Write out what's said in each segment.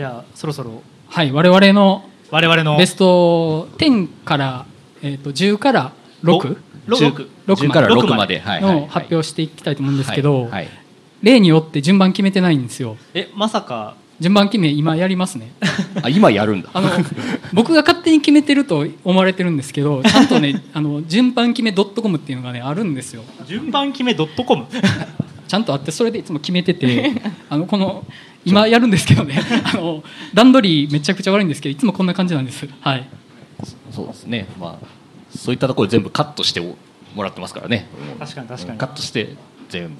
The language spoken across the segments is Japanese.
じゃあそろそろ。はい我々の我々のベスト10から、えー、と10から6六？6 10から六6まで。の発表していきたいと思うんですけど、はいはい。例によって順番決めてないんですよ。えまさか。順番決め今やりますね。あ今やるんだ。あの僕が勝手に決めてると思われてるんですけどちゃんとね あの順番決め .com っていうのがねあるんですよ。順番決めドットコム。ちゃんとあってそれでいつも決めててあのこの今やるんですけどね。あの段取りめちゃくちゃ悪いんですけどいつもこんな感じなんです。はい。そうですね。まあそういったところ全部カットしてもらってますからね。確かに確かに。カットして全部。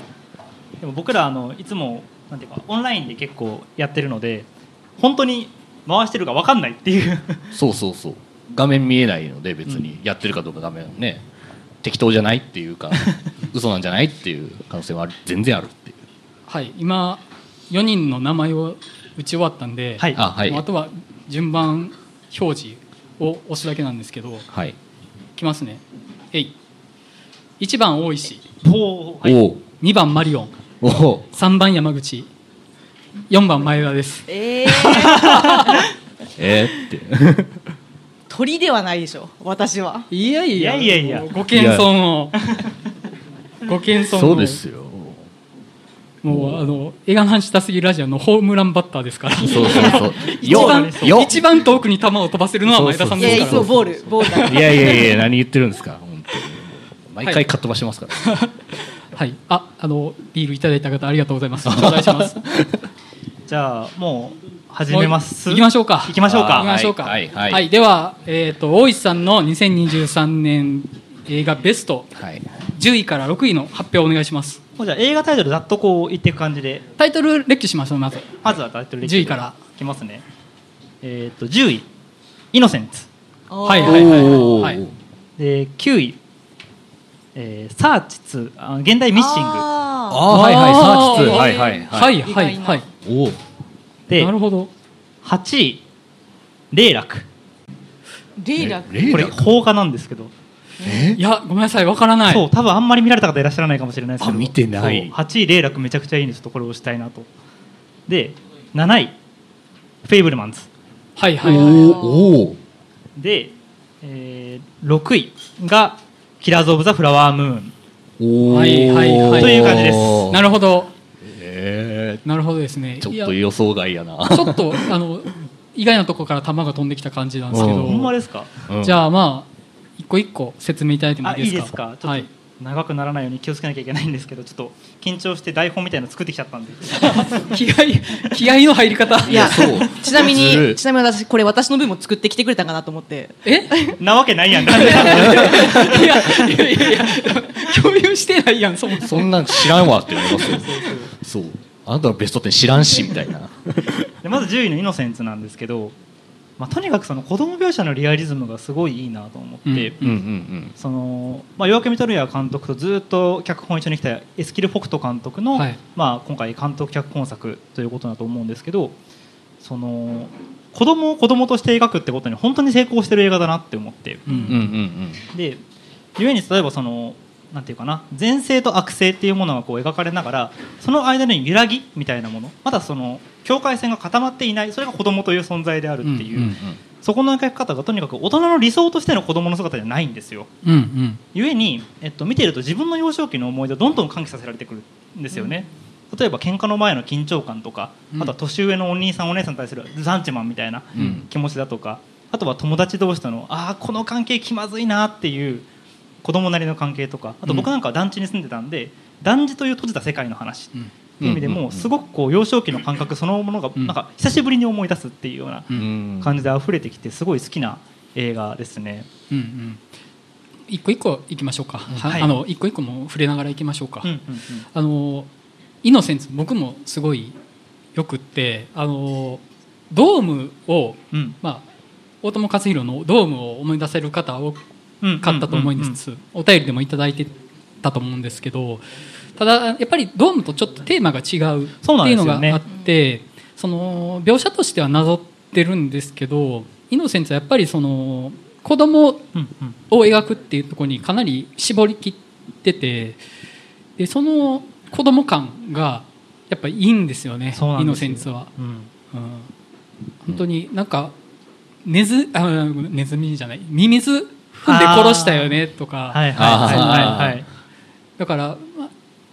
でも僕らあのいつもなんていうかオンラインで結構やってるので本当に回してるか分かんないっていう。そうそうそう。画面見えないので別に。やってるかどうか画面ね。適当じゃないっていうか嘘なんじゃないっていう可能性は全然あるっていう。はい。今4人の名前を打ち終わったんで、はい。あはい。あとは順番表示を押すだけなんですけどはい、きますね。えい。1番大石おーはいお2番マリオン。おお3番山口。4番前田です。えー、えー、って。鳥ではないでしょ私は。いやいや。いやいやいや。ご謙遜を。ご謙遜を。そうですよもうあの映画の話したすぎラジオのホームランバッターですから。そうそうそう。一番一番遠くに球を飛ばせるのは前田さんいやいですからつもボールボールだいやいやいや何言ってるんですか？本当に。毎回かっ飛ばしてますから、はい。ああのビールいただいた方ありがとうございます。頂戴します。じゃあもう始めます？行きましょうか。行きましょうか。行きましょうか。はいはいはい。では、えー、と大石さんの2023年映画ベストはい10位から6位の発表をお願いしますもうじゃあ映画タイトルざっとこう言っていく感じで。タイトルレッキしましょうまず。まずはタイトル10位から。いきますね。えっ、と10位「イノセンツ。はいはいはいはい。で9位、えーサーチ2あ現代ミッシング。ああはいはいサーチ2あー。はいはいはい。はいはいおおでなるほど。8位「霊楽。ーレイラこれ邦画なんですけど。えいやごめんなさいわからない。そう多分あんまり見られた方いらっしゃらないかもしれないですけど。あ見てない。そう8位霊楽めちゃくちゃいいんでちょっとこれを押したいなと。で7位「フェイブルマンズ。はいはいはいおお」で、えー6位が「キラーズ・オブ・ザ・フラワームーン。おおはいはいはい。という感じです。なるほど。えなるほどですね。ー、ちょっと予想外やな。ちょっとあの意外なところから球が飛んできた感じなんですけど、うんほんまですか？じあゃあまあ一個一個説明いただいてもいあいですか？いいですか？ちょっとはい、長くならないように気をつけなきゃいけないんですけどちょっと緊張して台本みたいなの作ってきちゃったんで。気合気合の入り方？いやそう。ちなみにちなみに私これ私の分も作ってきてくれたかなと思って。え？なわけないやん。いやいやいやいや共有してないやんそもそんなん知らんわってなりますよ。そう。あなたのベスト10知らんしみたいな。でまず10位の「イノセンツ」なんですけど、まあ、とにかくその子供描写のリアリズムがすごいいいなと思って、夜明けミトルヤ監督とずっと脚本一緒に来たエスキル・フォクト監督の、はい。まあ、今回監督脚本作ということだと思うんですけどその子供を子供として描くってことに本当に成功してる映画だなって思って。で故に例えばそのなんていうかな善性と悪性っていうものがこう描かれながらその間に揺らぎみたいなものまだその境界線が固まっていないそれが子供という存在であるっていう、うんうんそこの描き方がとにかく大人の理想としての子供の姿じゃないんですよ。うんうん。故に、えっと、見てると自分の幼少期の思い出をどんどん喚起させられてくるんですよね。例えば喧嘩の前の緊張感とか、うん。あとは年上のお兄さんお姉さんに対するザンチマンみたいなうん。気持ちだとかあとは友達同士とのああこの関係気まずいなっていう子供なりの関係とかあと僕なんかは団地に住んでたんで、団地という閉じた世界の話。うん。っていう意味でもすごくこう幼少期の感覚そのものがうん。なんか久しぶりに思い出すっていうような感じで溢れてきてすごい好きな映画ですね。うんうん。一個一個いきましょうか、ははい。あの一個一個も触れながらいきましょうか、うんうんうん。あのイノセンツ僕もすごいよくってあのドームをうん。まあ大友克洋のドームを思い出せる方多うんかったと思うんです、お便りでもいただいてたと思うんですけどただやっぱりドームとちょっとテーマが違うっていうのがあってその描写としてはなぞってるんですけどイノセンツはやっぱりその子供を描くっていうところにかなり絞りきっててでその子供感がやっぱりいいんですよねイノセンツは。うん。うん。本当になんかネズあネズミじゃないミミズ踏んで殺したよねとか、はいはい。はいはいはい。だからまあ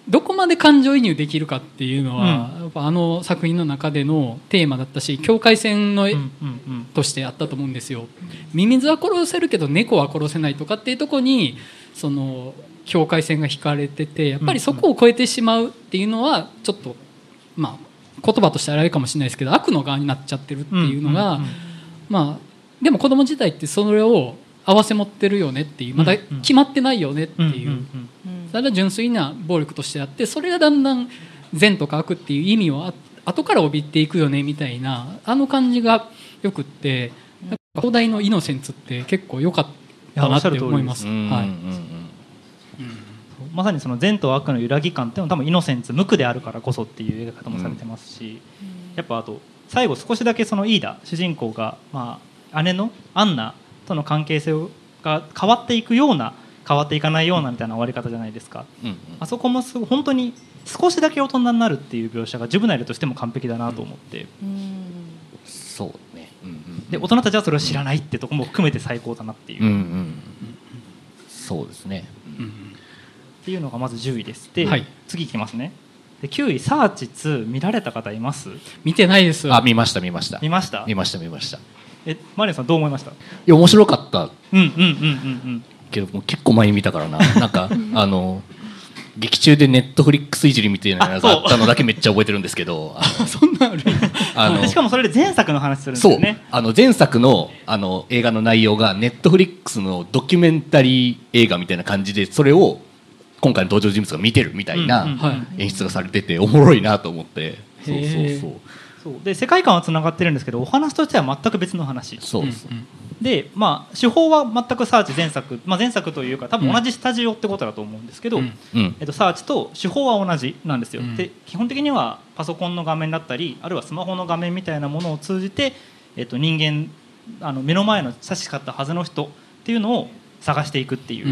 どこまで感情移入できるかっていうのは、うやっぱあの作品の中でのテーマだったし境界線の、うんうんうん。としてあったと思うんですよ。ミミズは殺せるけど猫は殺せないとかっていうところにその境界線が引かれててやっぱりそこを超えてしまうっていうのはちょっとまあ言葉としてあれかもしれないですけど悪の側になっちゃってるっていうのが、んんん。まあでも子供時代ってそれを合わせ持ってるよねっていうまだ決まってないよねっていう。それは純粋な暴力としてあってそれがだんだん善とか悪っていう意味をあ後から帯びていくよねみたいなあの感じがよくってなんのイノセンツって結構良かったなって思います。まさにその善と悪の揺らぎ感っていうのは多分イノセンツ無垢であるからこそっていう描き方もされてますし、やっぱあと最後少しだけそのイーダ主人公が、まあ、姉のアンナとの関係性が変わっていくような変わっていかないようなみたいな終わり方じゃないですか。うんうん。あそこもす本当に少しだけ大人になるっていう描写がジュブナイルとしても完璧だなと思ってそうねうんうんで大人たちはそれを知らないってとこも含めて最高だなっていう、うんうっんそうですねうんていうのがまず10位ですで、はい次いきますねで9位「サーチ2」見られた方います見てないですあ見ました見ました見ました見ました見ましたいえマリアさんどう思いました？や面白かった。うんうんうんうんうん。けどもう結構前に見たからな。なんか あの劇中でネットフリックスいじりみたいなのがあったのだけめっちゃ覚えてるんですけど。あ そんなある？あので しかもそれで前作の話するんですそう。よねあの前作のあの映画の内容がネットフリックスのドキュメンタリー映画みたいな感じでそれを今回の登場人物が見てるみたいな演出がされてておもろいなと思って。そうそうそうそう。で世界観はつながってるんですけどお話としては全く別の話。そう。そううん。でまあ手法は全くサーチ前作、まあ、前作というか多分同じスタジオってことだと思うんですけど、うん。うん。えっと、サーチと手法は同じなんですよ、うん。で基本的にはパソコンの画面だったりあるいはスマホの画面みたいなものを通じて、えっと、人間あの目の前の親しかったはずの人っていうのを探していくっていう、うん。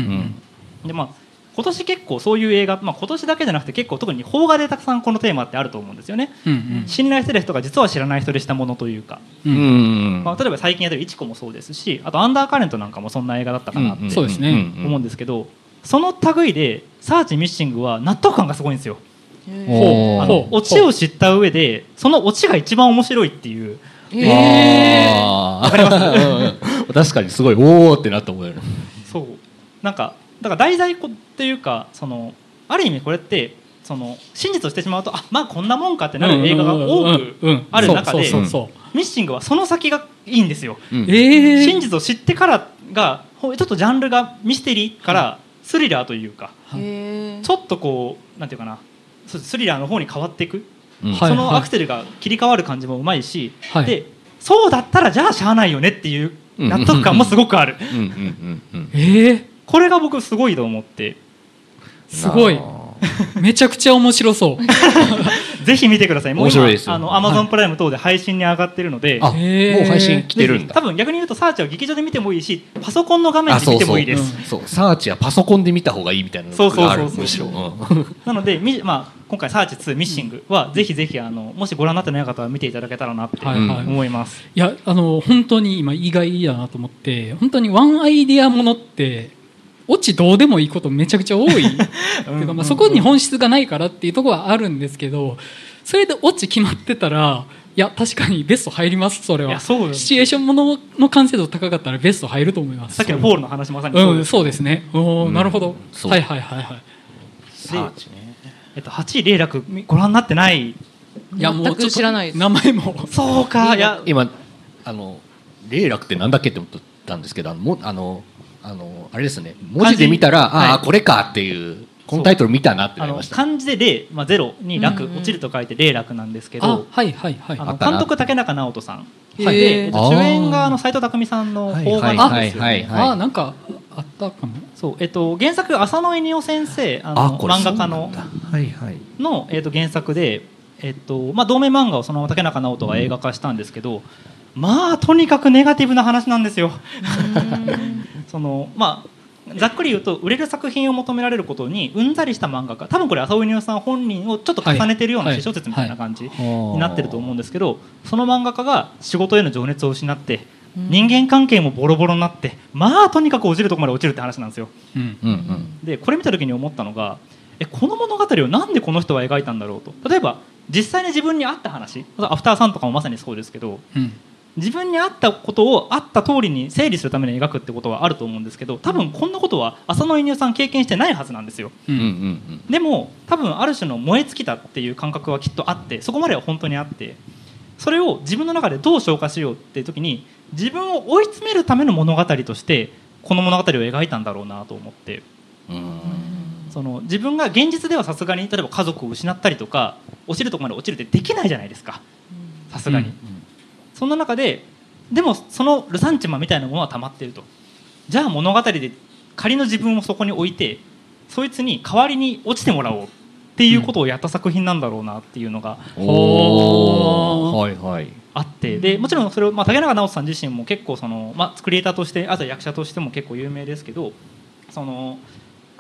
うん。でまあ今年結構そういう映画、まあ、今年だけじゃなくて結構特に邦画でたくさんこのテーマってあると思うんですよね。うんうん。信頼してる人が実は知らない人でしたものというか、ううんん。まあ、例えば最近やってる「イチコ」もそうですしあと「アンダーカレント」なんかもそんな映画だったかなってそうですね。思うんですけどその類で「サーチ・ミッシング」は納得感がすごいんですよ。あオチを知った上でそのオチが一番面白いっていう。あー。わかります？確かにすごいおおってなった覚えるそう。なんかだから題材っていうかそのある意味これってその真実をしてしまうとあまあこんなもんかってなる映画が多くある中でミッシングはその先がいいんですよ。うん。ええ真実を知ってからがほちょっとジャンルがミステリーからスリラーというかへちょっとこうなんていうかなそうスリラーの方に変わっていく、うん。はい。そのアクセルが切り替わる感じもうまいし、はい。でそうだったらじゃあしゃあないよねっていう納得感もすごくある、うんうんうんうんええこれが僕すごいと思って。すごい。めちゃくちゃ面白そう。ぜひ見てください。もう今面白いですよ。あのアマゾンプライム等で配信に上がってるので、あへー。もう配信来てるんだ。多分逆に言うとサーチは劇場で見てもいいしパソコンの画面で見てあそうそう。もいいです。そう。サーチはパソコンで見た方がいいみたいなのそうそうそうそう。むしろうん。なので、みまあ、今回「サーチ2ミッシングは」ぜひぜひあのもしご覧になってない方は見ていただけたらなってはい。はい。思います、いやあの本当に今意外だなと思って本当にワンアイデアものってオチどうでもいいことめちゃくちゃ多い。っ ていうか、まあ、そこに本質がないからっていうところはあるんですけどそれでオチ決まってたらいや確かにベスト入りますそれは。そうよ。シチュエーションものの完成度高かったらベスト入ると思います。さっきのポールの話まさにそううんです、そうですね。おーうん。なるほど。そう。はいはいはいはい。サーチね。えっと、8位霊楽ご覧になってない？いやもう知らないです。名前も。そうかいや。今あの霊楽ってなんだっけって思ったんですけどあのもあのあのあれですね文字で見たら、はいああこれかっていうこのタイトル見たなってなりました。漢字で霊、まあ、ゼロに楽、うん。うん落ちると書いて霊楽なんですけあどはいはいはい。監督竹中直人さん。はい。で、えっとあー。主演があの斎藤工さんの邦画なんですよね、はいはいはい。あなんかあったかも。そうえっと、原作浅野稲夫先生あの漫画家のはいはい。の、えっと、原作で、えっとまあ、同名漫画をそのまま竹中直人が映画化したんですけど、まあとにかくネガティブな話なんですよ。そのまあざっくり言うと売れる作品を求められることにうんざりした漫画家多分これ浅尾犬さん本人をちょっと重ねてるようなはい。私小説みたいな感じはい。になってると思うんですけどその漫画家が仕事への情熱を失って人間関係もボロボロになってまあとにかく落ちるとこまで落ちるって話なんですよ。うん。うんうんでこれ見た時に思ったのがえこの物語をなんでこの人は描いたんだろうと。例えば実際に自分に合った話。アフターさんとかもまさにそうですけどうん自分に合ったことを合った通りに整理するために描くってことはあると思うんですけど多分こんなことは浅野犬さん経験してないはずなんですよ。ううんうんん。でも多分ある種の燃え尽きたっていう感覚はきっとあってそこまでは本当にあってそれを自分の中でどう消化しようっていう時に自分を追い詰めるための物語としてこの物語を描いたんだろうなと思って。うん。うんその自分が現実ではさすがに例えば家族を失ったりとか落ちるところまで落ちるってできないじゃないですか。さすがに、うんそんな中ででもそのルサンチマンみたいなものは溜まっていると。じゃあ物語で仮の自分をそこに置いてそいつに代わりに落ちてもらおうっていうことをやった作品なんだろうなっていうのがおー。はいはい。あって。でもちろんそれを、まあ、竹中直人さん自身も結構その、まあ、クリエイターとしてあとは役者としても結構有名ですけどその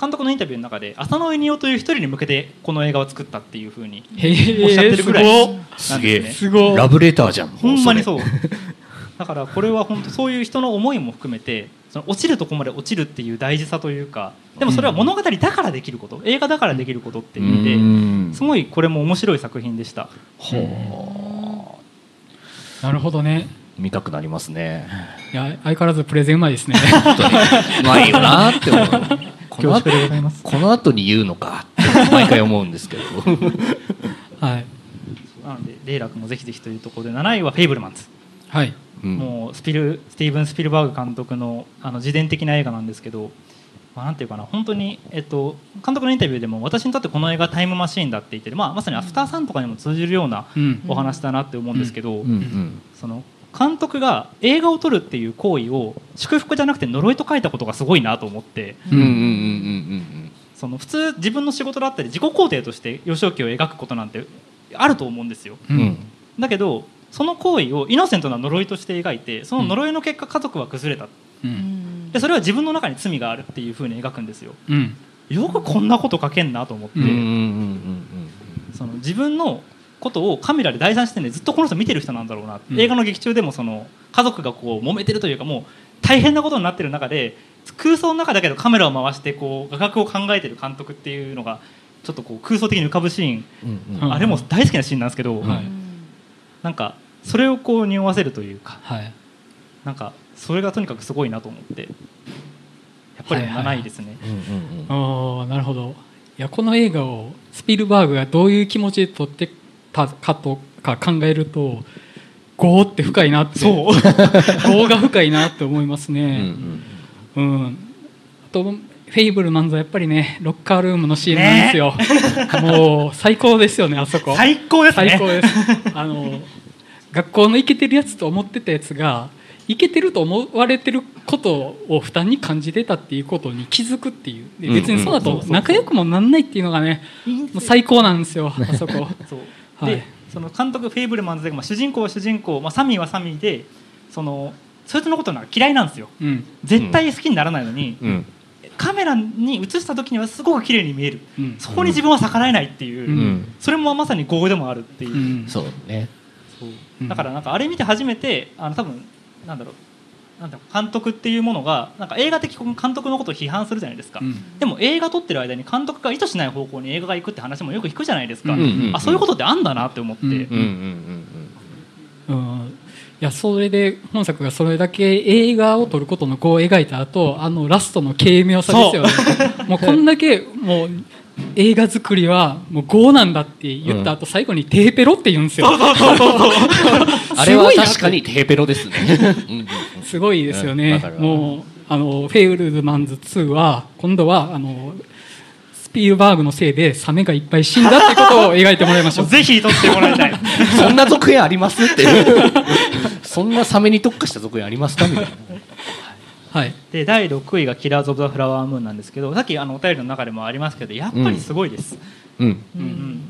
監督のインタビューの中で浅野稲夫という一人に向けてこの映画を作ったっていうふうにへおっしゃってえるぐらいすごっ。すげえなんですすごいラブレターじゃん。ほんまにそう。れ。だからこれは本当そういう人の思いも含めてその落ちるとこまで落ちるっていう大事さというかでもそれは物語だからできること映画だからできることっていう意味でうん。すごいこれも面白い作品でした。ほなるほどね。う見たくなりますね。いや相変わらずプレゼンうまいですね。本当に。うまいよなって思うこの後この後に言うのかって毎回思うんですけど。はい。なのでレイラ君もぜひぜひというところで7位は「フェイブルマンズ」はい。うん。もうスピルスティーブン・スピルバーグ監督のあの自伝的な映画なんですけど、まあ、なんていうかな本当に、えっと、監督のインタビューでも私にとってこの映画はタイムマシーンだって言ってて、まあ、まさに「アフターサン」とかにも通じるようなうん。お話だなって思うんですけど、うん。うん。その監督が映画を撮るっていう行為を祝福じゃなくて呪いと書いたことがすごいなと思ってうんうんうんうんその普通自分の仕事だったり自己肯定として幼少期を描くことなんてあると思うんですよ。うん。うんだけどその行為をイノセントな呪いとして描いてその呪いの結果家族は崩れた。うん。でそれは自分の中に罪があるっていうふうに描くんですよ。うん。よくこんなこと書けんなと思って、うんうんうん。その自分のことをカメラで第三視点でずっとこの人見てる人なんだろうな、うん。映画の劇中でもその家族がこう揉めてるというかもう大変なことになってる中で空想の中だけどカメラを回してこう画角を考えてる監督っていうのがちょっとこう空想的に浮かぶシーン、うんうん。うん。あれも大好きなシーンなんですけど、はい。なんかそれをこう匂わせるというかはい。なんかそれがとにかくすごいなと思って。やっぱりはいはい7位ですね、あなるほど。いやこの映画をスピルバーグがどういう気持ちで撮ってたかとか考えると業って深いなって。業 が深いなって思いますうんうねん。うん、あとフェイブルマンズはやっぱりねロッカールームのシーンなんですよ、もう最高ですよねあそこ。最高ですね。最高です。あの学校のイケてるやつと思ってたやつがイケてると思われてることを負担に感じてたっていうことに気づくっていう。で別にそうだと仲良くもなんないっていうのがね。もう最高なんですよあそこ。そうはい。でその監督フェイブルマンズで、まあ、主人公は主人公、まあ、サミーはサミーでそのそいつのことが嫌いなんですよ。うん。絶対好きにならないのに、うん。カメラに映した時にはすごく綺麗に見える。うん。そこに自分は逆らえないっていう、うん。それもまさに業でもあるっていう、うん。そうね。そう。うんだからなんかあれ見て初めてあの多分なんだろうなんだろう監督っていうものがなんか映画的監督のことを批判するじゃないですか、うん。でも映画撮ってる間に監督が意図しない方向に映画が行くって話もよく聞くじゃないですか、うんうんあそういうことってあんだなって思って、うんうんうんうん。うん。いやそれで本作がそれだけ映画を撮ることの業を描いた後あのラストの軽妙さですよね。もうこんだけもう映画作りはもう業なんだって言った後、最後にテーペロって言うんですよ。あれは確かにテーペロですね。すごいですようんねもうあのフェイブルズマンズ2は今度はあのスピルバーグのせいでサメがいっぱい死んだってことを描いてもらいましょう ぜひ撮ってもらいたい。そんな続編ありますっていう。そんなサメに特化した続編ありますか？みたいなはい。で第6位が「キラーズ・オブ・ザ・フラワームーン」なんですけどさっきあのお便りの中でもありますけどやっぱりすごいです、うん。うん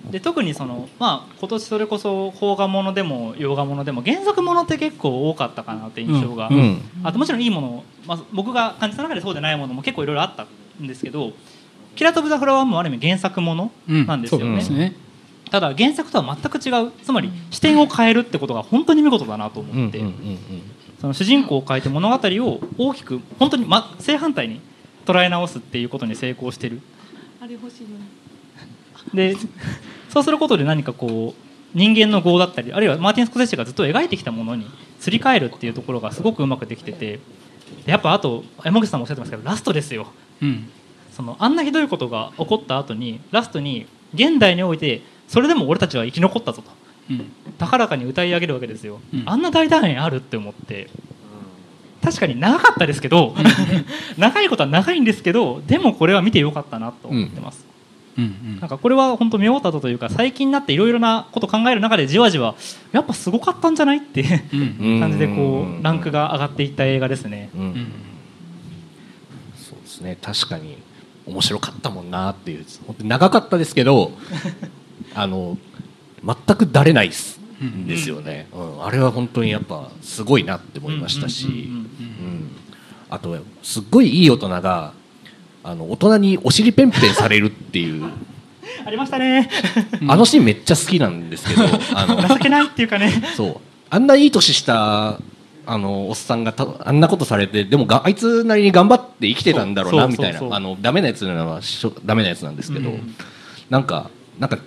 うん。で特にその、まあ、今年それこそ邦画ものでも洋画ものでも原作ものって結構多かったかなって印象が、うん。うん。あともちろんいいもの、まあ、僕が感じた中でそうでないものも結構いろいろあったんですけど「キラーズ・オブ・ザ・フラワームーン」もある意味原作ものうん。なんですよね,、そうですね。ただ原作とは全く違うつまり視点を変えるってことが本当に見事だなとうん思って、うんうんその主人公を変えて物語を大きく本当に、ま、正反対に捉え直すっていうことに成功してる。あれ欲しいのにでそうすることで何かこう人間の業だったりあるいはマーティン・スコセッシがずっと描いてきたものにすり替えるっていうところがすごくうまくできてて。やっぱあと山口さんもおっしゃってますけどラストですよ。うん。そのあんなひどいことが起こった後にラストに現代においてそれでも俺たちは生き残ったぞと。うん高らかに歌い上げるわけですよ、うん。あんな大団円あるって思って。確かに長かったですけど 長いことは長いんですけどでもこれは見てよかったなと思ってます、うん。なんかこれは本当見終わった後というか最近になっていろいろなこと考える中でじわじわやっぱすごかったんじゃないって感じでこうランクが上がっていった映画ですね。うん。うん。そうですね。確かに面白かったもんなっていう。本当に長かったですけどあの全くだれないです,、うんですよね、うん、あれは本当にやっぱすごいなって思いましたし、あとすっごいいい大人があの大人にお尻ペンペンされるっていう。ありましたね。あのシーンめっちゃ好きなんですけど あの。情けないっていうかね。そう。あんないい年したあのおっさんがたあんなことされてでもがあいつなりに頑張って生きてたんだろうなみたいな。あのダメなやつなのはしょダメなやつなんですけど、うん。なんかなんか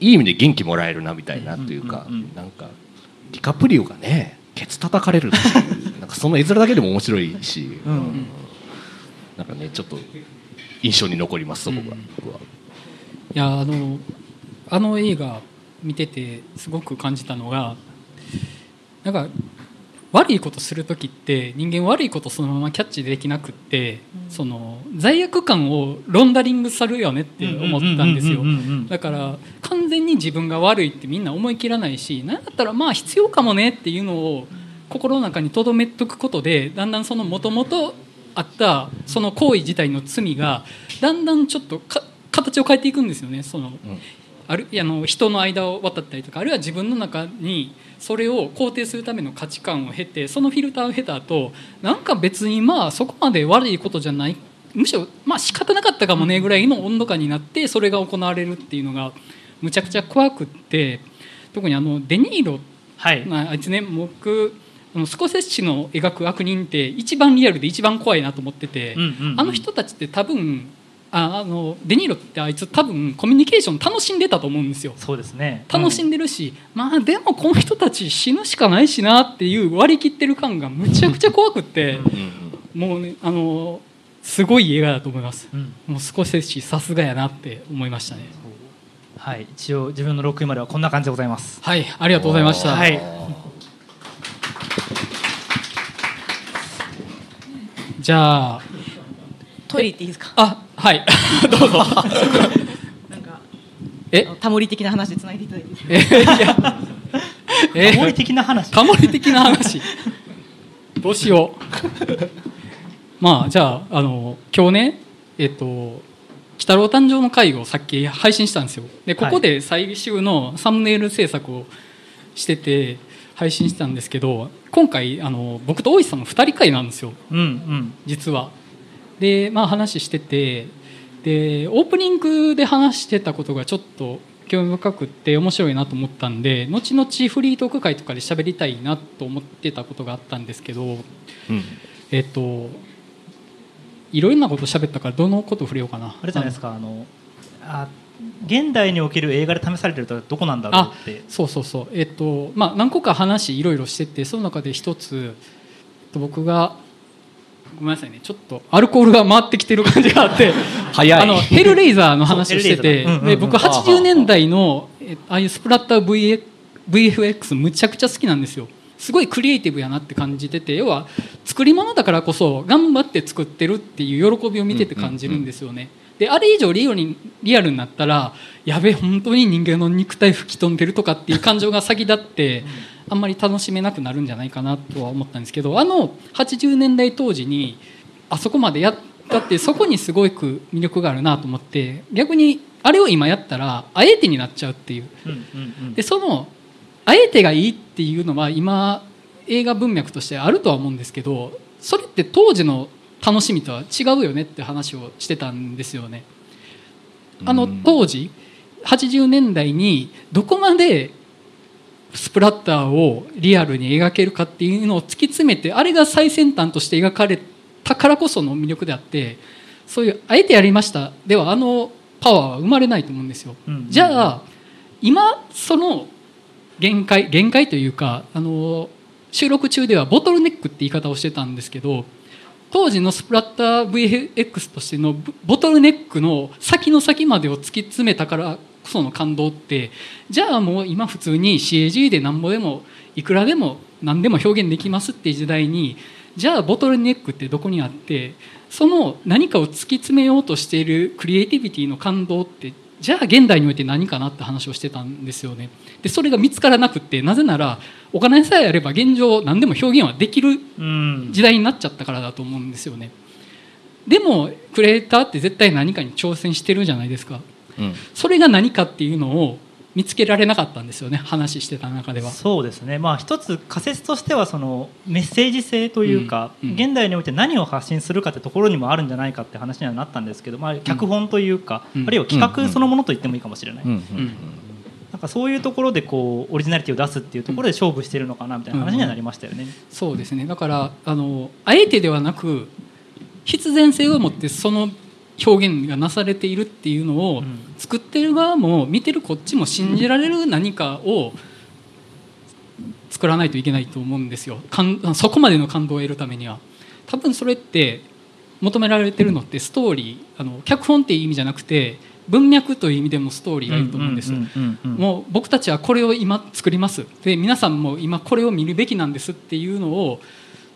いい意味で元気もらえるなみたいなというか、なんかディカプリオがねケツ叩かれるっていうなんかその絵面だけでも面白いし、うんうん。なんかねちょっと印象に残りますそこが、うん。僕は。いやあのあの映画見ててすごく感じたのがなんか悪いことする時って人間悪いことそのままキャッチできなくって、その罪悪感をロンダリングされるよねって思ったんですよ。うんうんうんうんうんだから完全に自分が悪いってみんな思い切らないし何だったらまあ必要かもねっていうのを心の中に留めとくことでだんだんそのもともとあったその行為自体の罪がだんだんちょっとか形を変えていくんですよね。そのうんあるあの人の間を渡ったりとかあるいは自分の中にそれを肯定するための価値観を経てそのフィルターを経た後なんか別にまあそこまで悪いことじゃないむしろまあ仕方なかったかもねぐらいの温度感になってそれが行われるっていうのがむちゃくちゃ怖くって特にあのデニーロはいまああいつね僕スコセッシの描く悪人って一番リアルで一番怖いなと思ってて、うんうんうん。あの人たちって多分ああのデニーロってあいつ多分コミュニケーション楽しんでたと思うんですよ。そうですね。楽しんでるし、まあでもこの人たち死ぬしかないしなっていう割り切ってる感がむちゃくちゃ怖くってもうねあのすごい映画だと思います。うん。もうスコセッシさすがやなって思いましたね。はい一応自分の6位まではこんな感じでございます。はいありがとうございました、はい。じゃあトイレ行っていいですか？あはい。どうぞ。なんかえ？タモリ的な話でつないでいただいてえタモリ的な話？タモリ的な話？どうしよう。まあじゃああの今日ねえっと鬼太郎誕生の会をさっき配信したんですよ。でここで最終のサムネイル制作をしてて配信したんですけど今回あの僕と大石さんの2人会なんですよ。うんうん。実はでまあ話しててでオープニングで話してたことがちょっと興味深くって面白いなと思ったんで後々フリートーク会とかで喋りたいなと思ってたことがあったんですけどうん。えっといろんなこと喋ったからどのこと触れようかな。あれじゃないですかあのあ現代における映画で試されてるとはどこなんだろうあって。そうそうそう。えっとまあ何個か話いろいろしててその中で一つえっと僕がごめんなさいね。ちょっとアルコールが回ってきてる感じがあって あのヘルレイザーの話をしててで僕80年代のえああいうスプラッター VF VFX むちゃくちゃ好きなんですよ。すごいクリエイティブやなって感じてて要は作り物だからこそ頑張って作ってるっていう喜びを見てて感じるんですよね。であれ以上リアルにリアルになったらやべえ本当に人間の肉体吹き飛んでるとかっていう感情が先立ってあんまり楽しめなくなるんじゃないかなとは思ったんですけどあの80年代当時にあそこまでやったってそこにすごく魅力があるなと思って逆にあれを今やったらあえてになっちゃうっていう。でそのあえてがいいっていうのは今映画文脈としてあるとは思うんですけどそれって当時の楽しみとは違うよねって話をしてたんですよね。あのうん。当時80年代にどこまでスプラッターをリアルに描けるかっていうのを突き詰めてあれが最先端として描かれたからこその魅力であってそういうあえてやりましたではあのパワーは生まれないと思うんですよ。うんうんうんじゃあ今その限界限界というかあの収録中ではボトルネックって言い方をしてたんですけど当時のスプラッター VFX としてのボボトルネックの先の先までを突き詰めたからこその感動ってじゃあもう今普通に CAG でなんぼでもいくらでも何でも表現できますっていう時代にじゃあボトルネックってどこにあってその何かを突き詰めようとしているクリエイティビティの感動ってじゃあ現代において何かなって話をしてたんですよね。でそれが見つからなくってなぜならお金さえあれば現状何でも表現はできるうん時代になっちゃったからだと思うんですよね。でもクリエイターって絶対何かに挑戦してるじゃないですか。うん。それが何かっていうのを見つけられなかったんですよね話してた中では。そうですね、まあ、一つ仮説としてはそのメッセージ性というか、うんうん。現代において何を発信するかってところにもあるんじゃないかって話にはなったんですけど、まあ、脚本というか、うん。あるいは企画そのものと言ってもいいかもしれない、なんかそういうところでこうオリジナリティを出すっていうところで勝負してるのかなみたいな話にはなりましたよね。そうですね。だからあのあえてではなく必然性を持ってその表現がなされているっていうのを、うん。作ってる側も見てるこっちも信じられる何かを作らないといけないと思うんですよ。そこまでの感動を得るためには。多分それって求められてるのってストーリーあの脚本っていう意味じゃなくて文脈という意味でもストーリーがいると思うんです、もう僕たちはこれを今作ります。で皆さんも今これを見るべきなんですっていうのを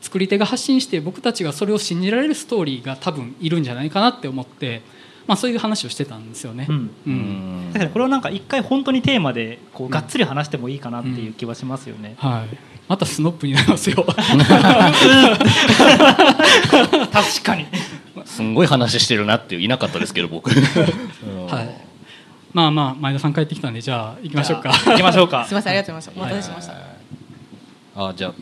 作り手が発信して僕たちがそれを信じられるストーリーが多分いるんじゃないかなって思って、まあ、そういう話をしてたんですよね。うんううんんだからこれをなんか一回本当にテーマでこうがっつり話してもいいかなっていう気はしますよね。はい、またスノップになりますよ。確かに。すんごい話してるなっていういなかったですけど僕、う んはい。まあまあ前田さん帰ってきたんでじゃあ行きましょうか。行きましょうか すみ。ませんありがとうございますお待たせしました、あじゃあ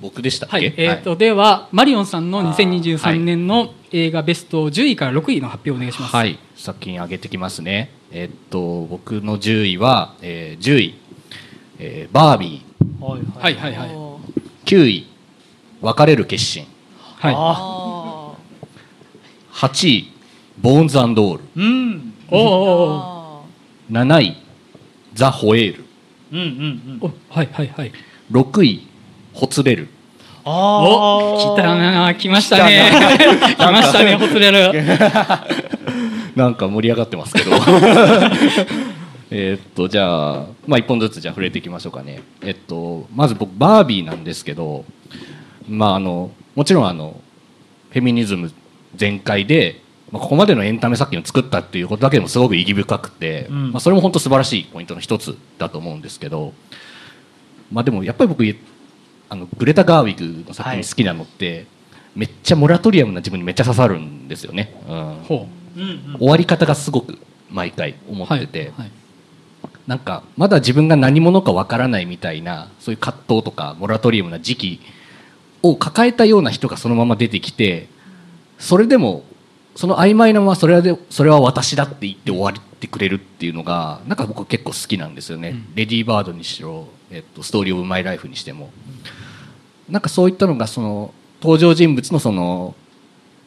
僕でしたっけ、はい、えーとではマリオンさんのあー2023年の映画ベスト10位から6位の発表をお願いします。はい、先に上げてきますね。えっと、僕の10位は、えー、10位、えーバービはいはいはいはい。おーー、9位、別れる決心、はい。ああ8位、ボーンズオール、うん。おーーおーあ7位、ザ・ホエール、うんうんうん。おはいはいはい。6位、ほつれる、あお来たな来ましたね。来 ましたねほつれる。なんか盛り上がってますけど。えーっとじゃあ、まあ、一本ずつじゃあ触れていきましょうかね。えっとまず僕バービーなんですけど、まあ、あのもちろんあのフェミニズム全開で、まあ、ここまでのエンタメ作品を作ったっていうことだけでもすごく意義深くて、うんまあ、それも本当素晴らしいポイントの一つだと思うんですけど、まあ、でもやっぱり僕あのグレタ・ガーウィグの作品好きなのって、めっちゃモラトリアムな自分にめっちゃ刺さるんですよね。うんほうんうん。終わり方がすごく毎回思う。ってて、はい。なんかまだ自分が何者かわからないみたいなそういう葛藤とかモラトリウムな時期を抱えたような人がそのまま出てきてそれでもその曖昧なままそれはでそれは私だって言って終わってくれるっていうのがなんか僕結構好きなんですよね、うんレディーバードにしろ、えっと、ストーリー・オブ・マイ・ライフにしてもなんかそういったのがその登場人物のその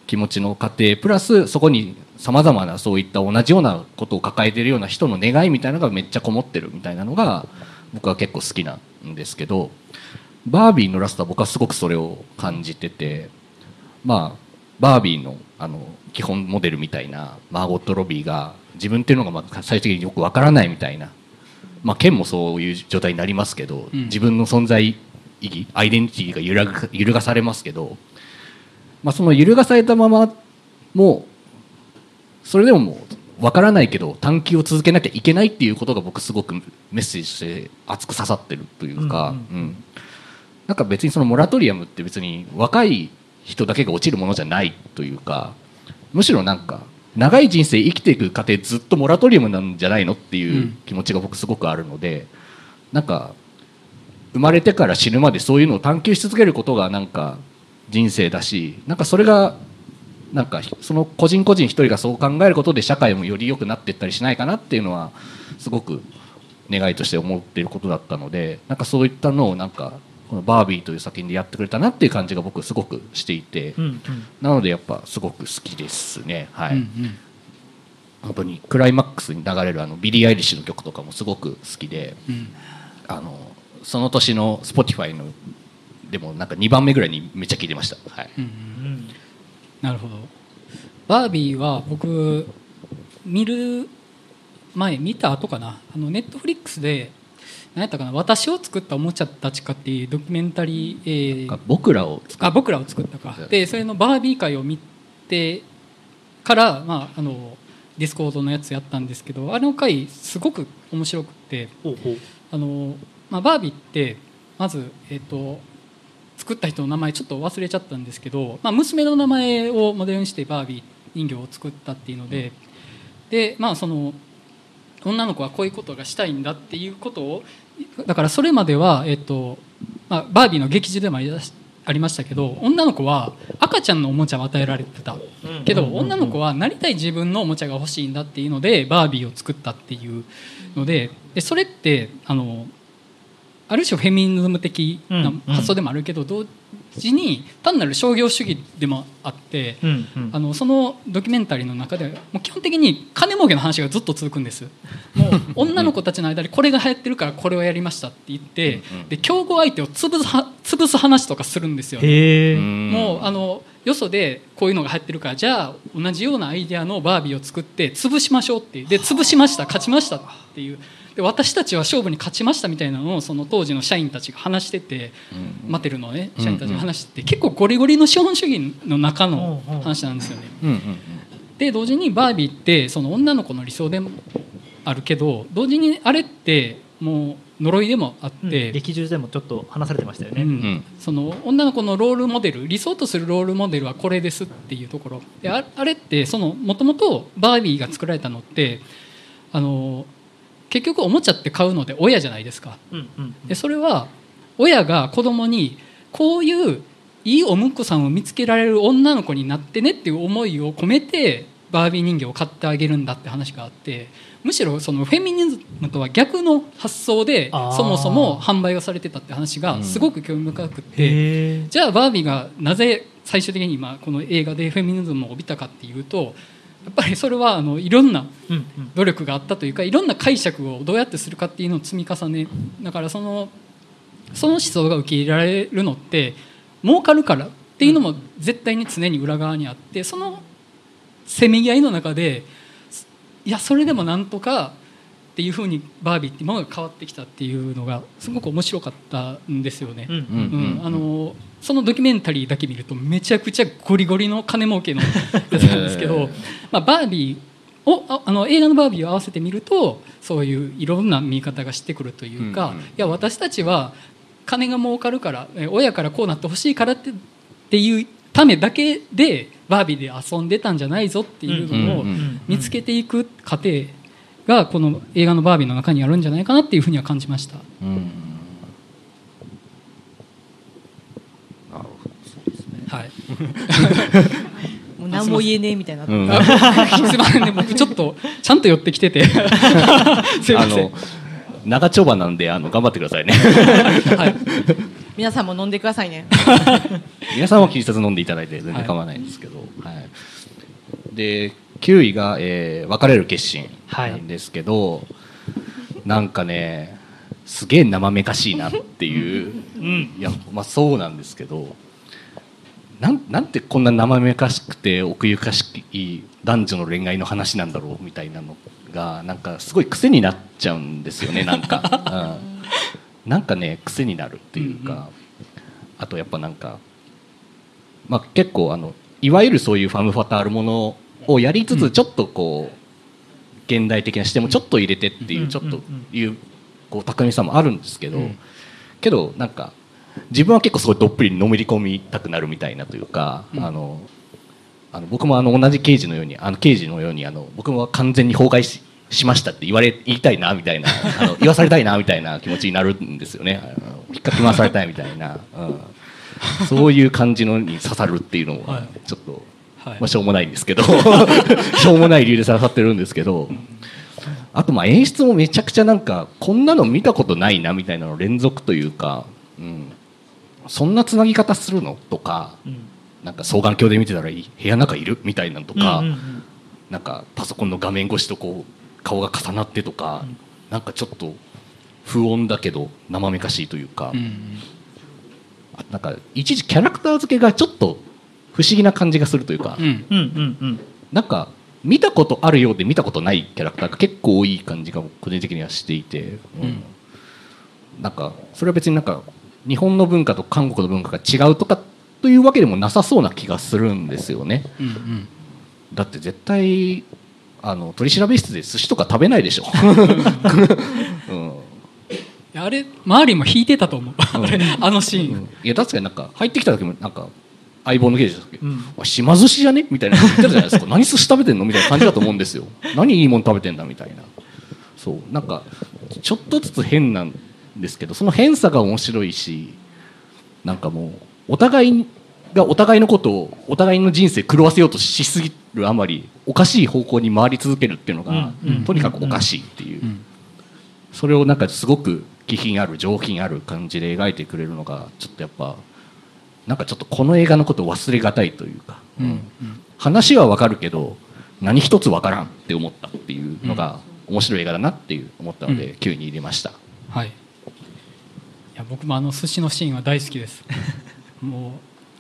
気持ちの過程プラスそこにさまざまなそういった同じようなことを抱えているような人の願いみたいなのがめっちゃこもってるみたいなのが僕は結構好きなんですけどバービーのラストは僕はすごくそれを感じててまあバービーのあの基本モデルみたいなマーゴット・ロビーが自分っていうのがまあ最終的によくわからないみたいな、まあ、ケンもそういう状態になりますけど、うん。自分の存在意義アイデンティティが揺らが揺るがされますけど、まあ、その揺るがされたままもそれでももう分からないけど探求を続けなきゃいけないっていうことが僕すごくメッセージとして熱く刺さってるというか、うんうんなんか別にそのモラトリアムって別に若い人だけが落ちるものじゃないというかむしろなんか長い人生生きていく過程ずっとモラトリウムなんじゃないのっていう気持ちが僕すごくあるので、なんか生まれてから死ぬまでそういうのを探求し続けることがなんか人生だしなんかそれがなんかその個人個人一人がそう考えることで社会もより良くなっていったりしないかなっていうのはすごく願いとして思っていることだったのでなんかそういったのをなんかこのバービーという作品でやってくれたなっていう感じが僕すごくしていて、うんうん。なのでやっぱすごく好きですね。はい、うんうん。本当にクライマックスに流れるあのビリー・アイリッシュの曲とかもすごく好きでうん。あのその年の Spotify のでもなんか2番目ぐらいにめっちゃ聴いてました。はい、うんうんなるほど。バービーは僕見る前見た後かな。あのネットフリックスで何やったかな。私を作ったおもちゃたちかっていうドキュメンタリー、えー僕らをあ僕らを作ったか。でそれのバービー回を見てから、まあ、あのディスコードのやつやったんですけどあの回すごく面白くって。ほうほう。あの、まあ、バービーってまず、えっと作った人の名前ちょっと忘れちゃったんですけど、まあ、娘の名前をモデルにしてバービー人形を作ったっていうので、でまあその女の子はこういうことがしたいんだっていうことをだからそれまでは、えっとまあ、バービーの劇中でもありましありましたけど女の子は赤ちゃんのおもちゃを与えられてた。けど女の子はなりたい自分のおもちゃが欲しいんだっていうのでバービーを作ったっていうのででそれってあのある種フェミニズム的な発想でもあるけど、同時に単なる商業主義でもあって、あのそのドキュメンタリーの中でもう基本的に金儲けの話がずっと続くんです。もう女の子たちの間でこれが流行ってるからこれをやりましたって言ってで競合相手を潰すは潰す話とかするんですよ。もうあのよそでこういうのが流行ってるからじゃあ同じようなアイデアのバービーを作って潰しましょうってで潰しました勝ちましたっていうで私たちは勝負に勝ちましたみたいなのをその当時の社員たちが話してて、マテルのね社員たちが話してて、結構ゴリゴリの資本主義の中の話なんですよね。うんうんで同時にバービーってその女の子の理想でもあるけど同時にあれってもう呪いでもあっうん。て、劇中でもちょっと話されてましたよね、うん。ん。その女の子のロールモデル理想とするロールモデルはこれですっていうところ。でああれってもともとバービーが作られたのってあの結局おもちゃって買うので親じゃないですか。うんうんでそれは親が子供にこういういいお婿さんを見つけられる女の子になってねっていう思いを込めてバービー人形を買ってあげるんだって話があってむしろそのフェミニズムとは逆の発想でそもそも販売がされてたって話がすごく興味深くて、へえじゃあバービーがなぜ最終的に今この映画でフェミニズムを帯びたかっていうとやっぱりそれはあのいろんな努力があったというかいろんな解釈をどうやってするかっていうのを積み重ねだからそのその思想が受け入れられるのって儲かるからっていうのも絶対に常に裏側にあってそのせめぎ合いの中でいやそれでもなんとかっていうふうにバービーっていうものが変わってきたっていうのがすごく面白かったんですよね。そのドキュメンタリーだけ見るとめちゃくちゃゴリゴリの金儲けのやつなんですけど、へーまあ、バービーをああの映画のバービーを合わせて見るとそういういろんな見方がしてくるというか、うんうんいや私たちは金が儲かるからえ親からこうなってほしいからってっていうためだけでバービーで遊んでたんじゃないぞっていうのを見つけていく過程がこの映画のバービーの中にあるんじゃないかなっていうふうには感じました。うん。なるほど。そうですね。はい。もう何も言えねえみたいな、うん。すいませんね。僕ちょっとちゃんと寄ってきてて。すいません。あの長丁場なんであの頑張ってくださいね。はい。皆さんも飲んでくださいね。皆さんは気にせず飲んでいただいて全然構わないんですけど、はい。で9位が、えー別れる決心なんですけど、なんかねすげえ生めかしいなっていう、いやまあそうなんですけどなんなんてこんな生めかしくて奥ゆかしい男女の恋愛の話なんだろうみたいなのがなんかすごい癖になっちゃうんですよねなんか、うん、なんかね癖になるっていうか、あとやっぱなんか、まあ、結構あのいわゆるそういうファム・ファタールものをやりつつちょっとこう現代的な視点もちょっと入れてっていうちょっというこう巧みさもあるんですけど、うん。けどなんか自分は結構すごいどっぷりのめり込みたくなるみたいなというか、うん。あのあの僕もあの同じ刑事のようにあの刑事のようにあの僕は完全に崩壊ししましたって言われ言いたいなみたいなあの 言わされたいなみたいな気持ちになるんですよね。引っかき回されたいみたいな、うん、そういう感じのに刺さるっていうのははい。ちょっと、はい。まあ、しょうもないんですけど。しょうもない理由で刺さってるんですけど。あとまあ演出もめちゃくちゃなんかこんなの見たことないなみたいなの連続というか、うん、そんなつなぎ方するの？とかうん。なんか双眼鏡で見てたらいい？部屋の中いる？みたいなのとか、うんうんうん。なんかパソコンの画面越しとこう顔が重なってとか、うん。なんかちょっと不穏だけど生めかしいというか、うん。あなんか一時キャラクター付けがちょっと不思議な感じがするというか、うん。うんうんうん。なんか見たことあるようで見たことないキャラクターが結構多い感じが個人的にはしていて、うん。なんかそれは別になんか日本の文化と韓国の文化が違うとかというわけでもなさそうな気がするんですよね。うんうん。だって絶対あの取り調べ室で寿司とか食べないでしょ、うん。あれ周りも引いてたと思う。あれ あのシーン、いや確かになんか入ってきた時もなんか相棒の刑事だった時、うん。島寿司じゃね？みたいな言ってたじゃないですか。何寿司食べてんの？みたいな感じだと思うんですよ。何いいもん食べてんだみたいな。そう。なんかちょっとずつ変なんですけどその変さが面白いしなんかもうお互いがお互いのことをお互いの人生狂わせようとしすぎるあまりおかしい方向に回り続けるっていうのが、うんうん。とにかくおかしいっていう、うんそれをなんかすごく気品ある上品ある感じで描いてくれるのがちょっとやっぱなんかちょっとこの映画のことを忘れがたいというか、うんうん話はわかるけど何一つわからんって思ったっていうのが面白い映画だなっていう思ったので、うん。9に入れました。はい。いや僕もあの寿司のシーンは大好きです。もう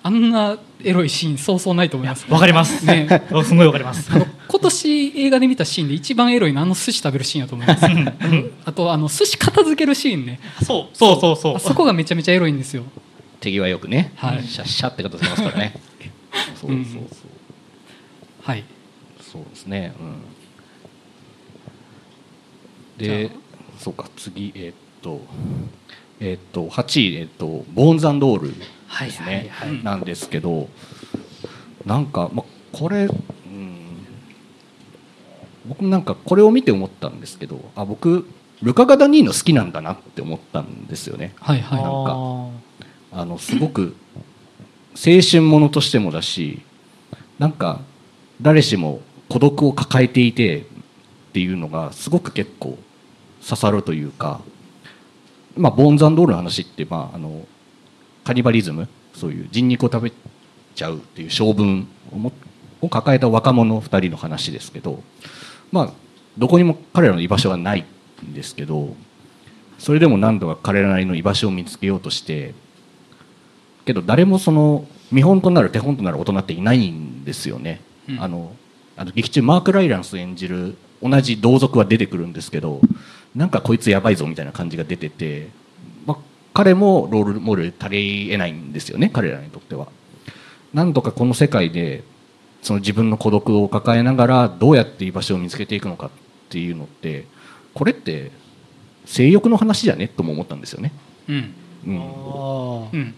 あんなエロいシーンそうそうないと思います。わかります。ね。すごいわかります。今年映画で見たシーンで一番エロいのはあの寿司食べるシーンだと思います。あとあの寿司片付けるシーンね。そうそうそうそう。あそこがめちゃめちゃエロいんですよ手際よくね、はい。シャッシャって形しますからね。そ うそうそう、はい。そうですね。うん。でそうか次えーっとえーっと8位えーっとボーンズオールですね、はいはいはい。なんですけどなんか、ま、これ、うん、僕なんかこれを見て思ったんですけどあ僕ルカ・ガダニーノ好きなんだなって思ったんですよね。はいはい。なんかあのすごく青春ものとしてもだしなんか誰しも孤独を抱えていてっていうのがすごく結構刺さるというか、まあ、ボーンズオールの話って、まあ、あのカニバリズムそういう人肉を食べちゃうっていう性分をもを抱えた若者2人の話ですけど、まあ、どこにも彼らの居場所はないんですけどそれでも何度か彼らなりの居場所を見つけようとしてけど誰もその見本となる手本となる大人っていないんですよね。うんあのあの劇中マーク・ライランス演じる同じ同族は出てくるんですけどなんかこいつやばいぞみたいな感じが出てて、まあ、彼もロールモデル足り得ないんですよね彼らにとっては。なんとかこの世界でその自分の孤独を抱えながらどうやって居場所を見つけていくのかっていうのってこれって性欲の話じゃね？とも思ったんですよね。うんうん、あうん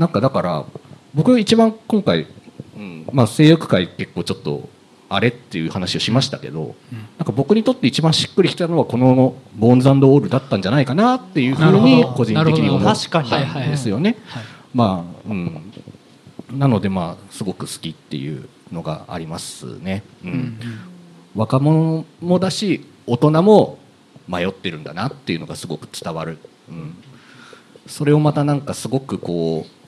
なんかだから僕一番今回、うん。まあ、性欲界結構ちょっとあれっていう話をしましたけど、なんか僕にとって一番しっくりきたのはこの「ボーンズオール」だったんじゃないかなっていうふうに個人的に思っ確かにたんですよね。はいまあうん、なのでまあすごく好きっていうのがありますね。うんうん。若者もだし大人も迷ってるんだなっていうのがすごく伝わる、うん、それをまたなんかすごくこう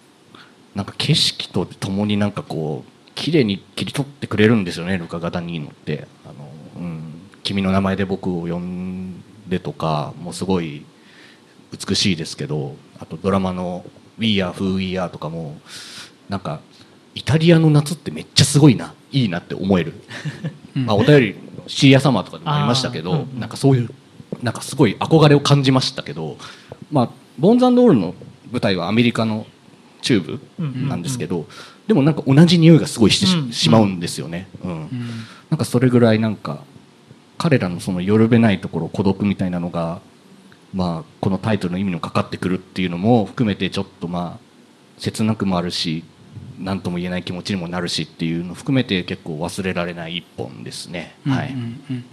なんか景色とともになんかこう綺麗に切り取ってくれるんですよねルカ・ガダニーノって「あのうん、君の名前で僕を呼んで」とかもうすごい美しいですけどあとドラマの「We Are Who We Are」とかもなんかイタリアの夏ってめっちゃすごいないいなって思える。うん。まあ、お便りシリアサマーとかでもありましたけど、うん。うん。なんかそういうなんかすごい憧れを感じましたけど、まあ、ボーンズオールの舞台はアメリカの中部なんですけど、でもなんか同じ匂いがすごいしてし,、うん。まうんですよね、うん。うん。なんかそれぐらいなんか彼らのそのよるべないところ孤独みたいなのがまあ、このタイトルの意味のかかってくるっていうのも含めてちょっとまあ切なくもあるし何とも言えない気持ちにもなるしっていうのを含めて結構忘れられない一本ですね。はいうんうん。うん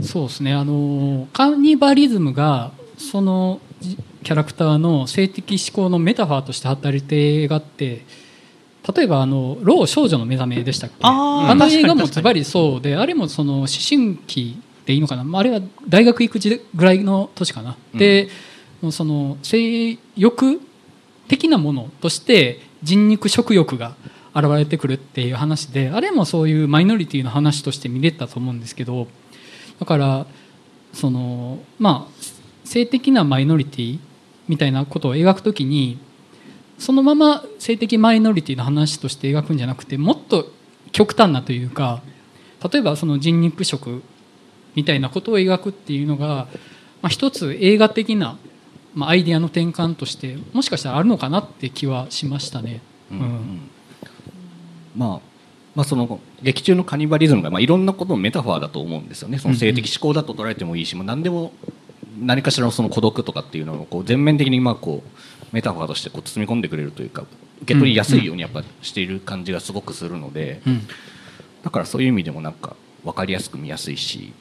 そうですね。あのカニバリズムがそのじキャラクターの性的思考のメタファーとして働いてがあって例えばあの「老少女の目覚め」でしたっけ？あーの映画もズバリそうであれもその思春期でいいのかな？まああれは大学行く時ぐらいの年かな、うん。でその性欲的なものとして人肉食欲が現れてくるっていう話であれもそういうマイノリティの話として見れたと思うんですけどだからそのまあ性的なマイノリティみたいなことを描くときにそのまま性的マイノリティの話として描くんじゃなくてもっと極端なというか例えばその人肉食みたいなことを描くっていうのが、まあ、一つ映画的な、まあ、アイデアの転換としてもしかしたらあるのかなって気はしましたね。うん。うん。まあまあ、その劇中のカニバリズムが、まあ、いろんなことのメタファーだと思うんですよね。その性的思考だと捉えてもいいし、もう何でも何かしらのその孤独とかっていうのをこう全面的にまあこうメタファーとしてこう包み込んでくれるというか受け取りやすいようにやっぱしている感じがすごくするので、うん。だからそういう意味でもなんか分かりやすく見やすいし、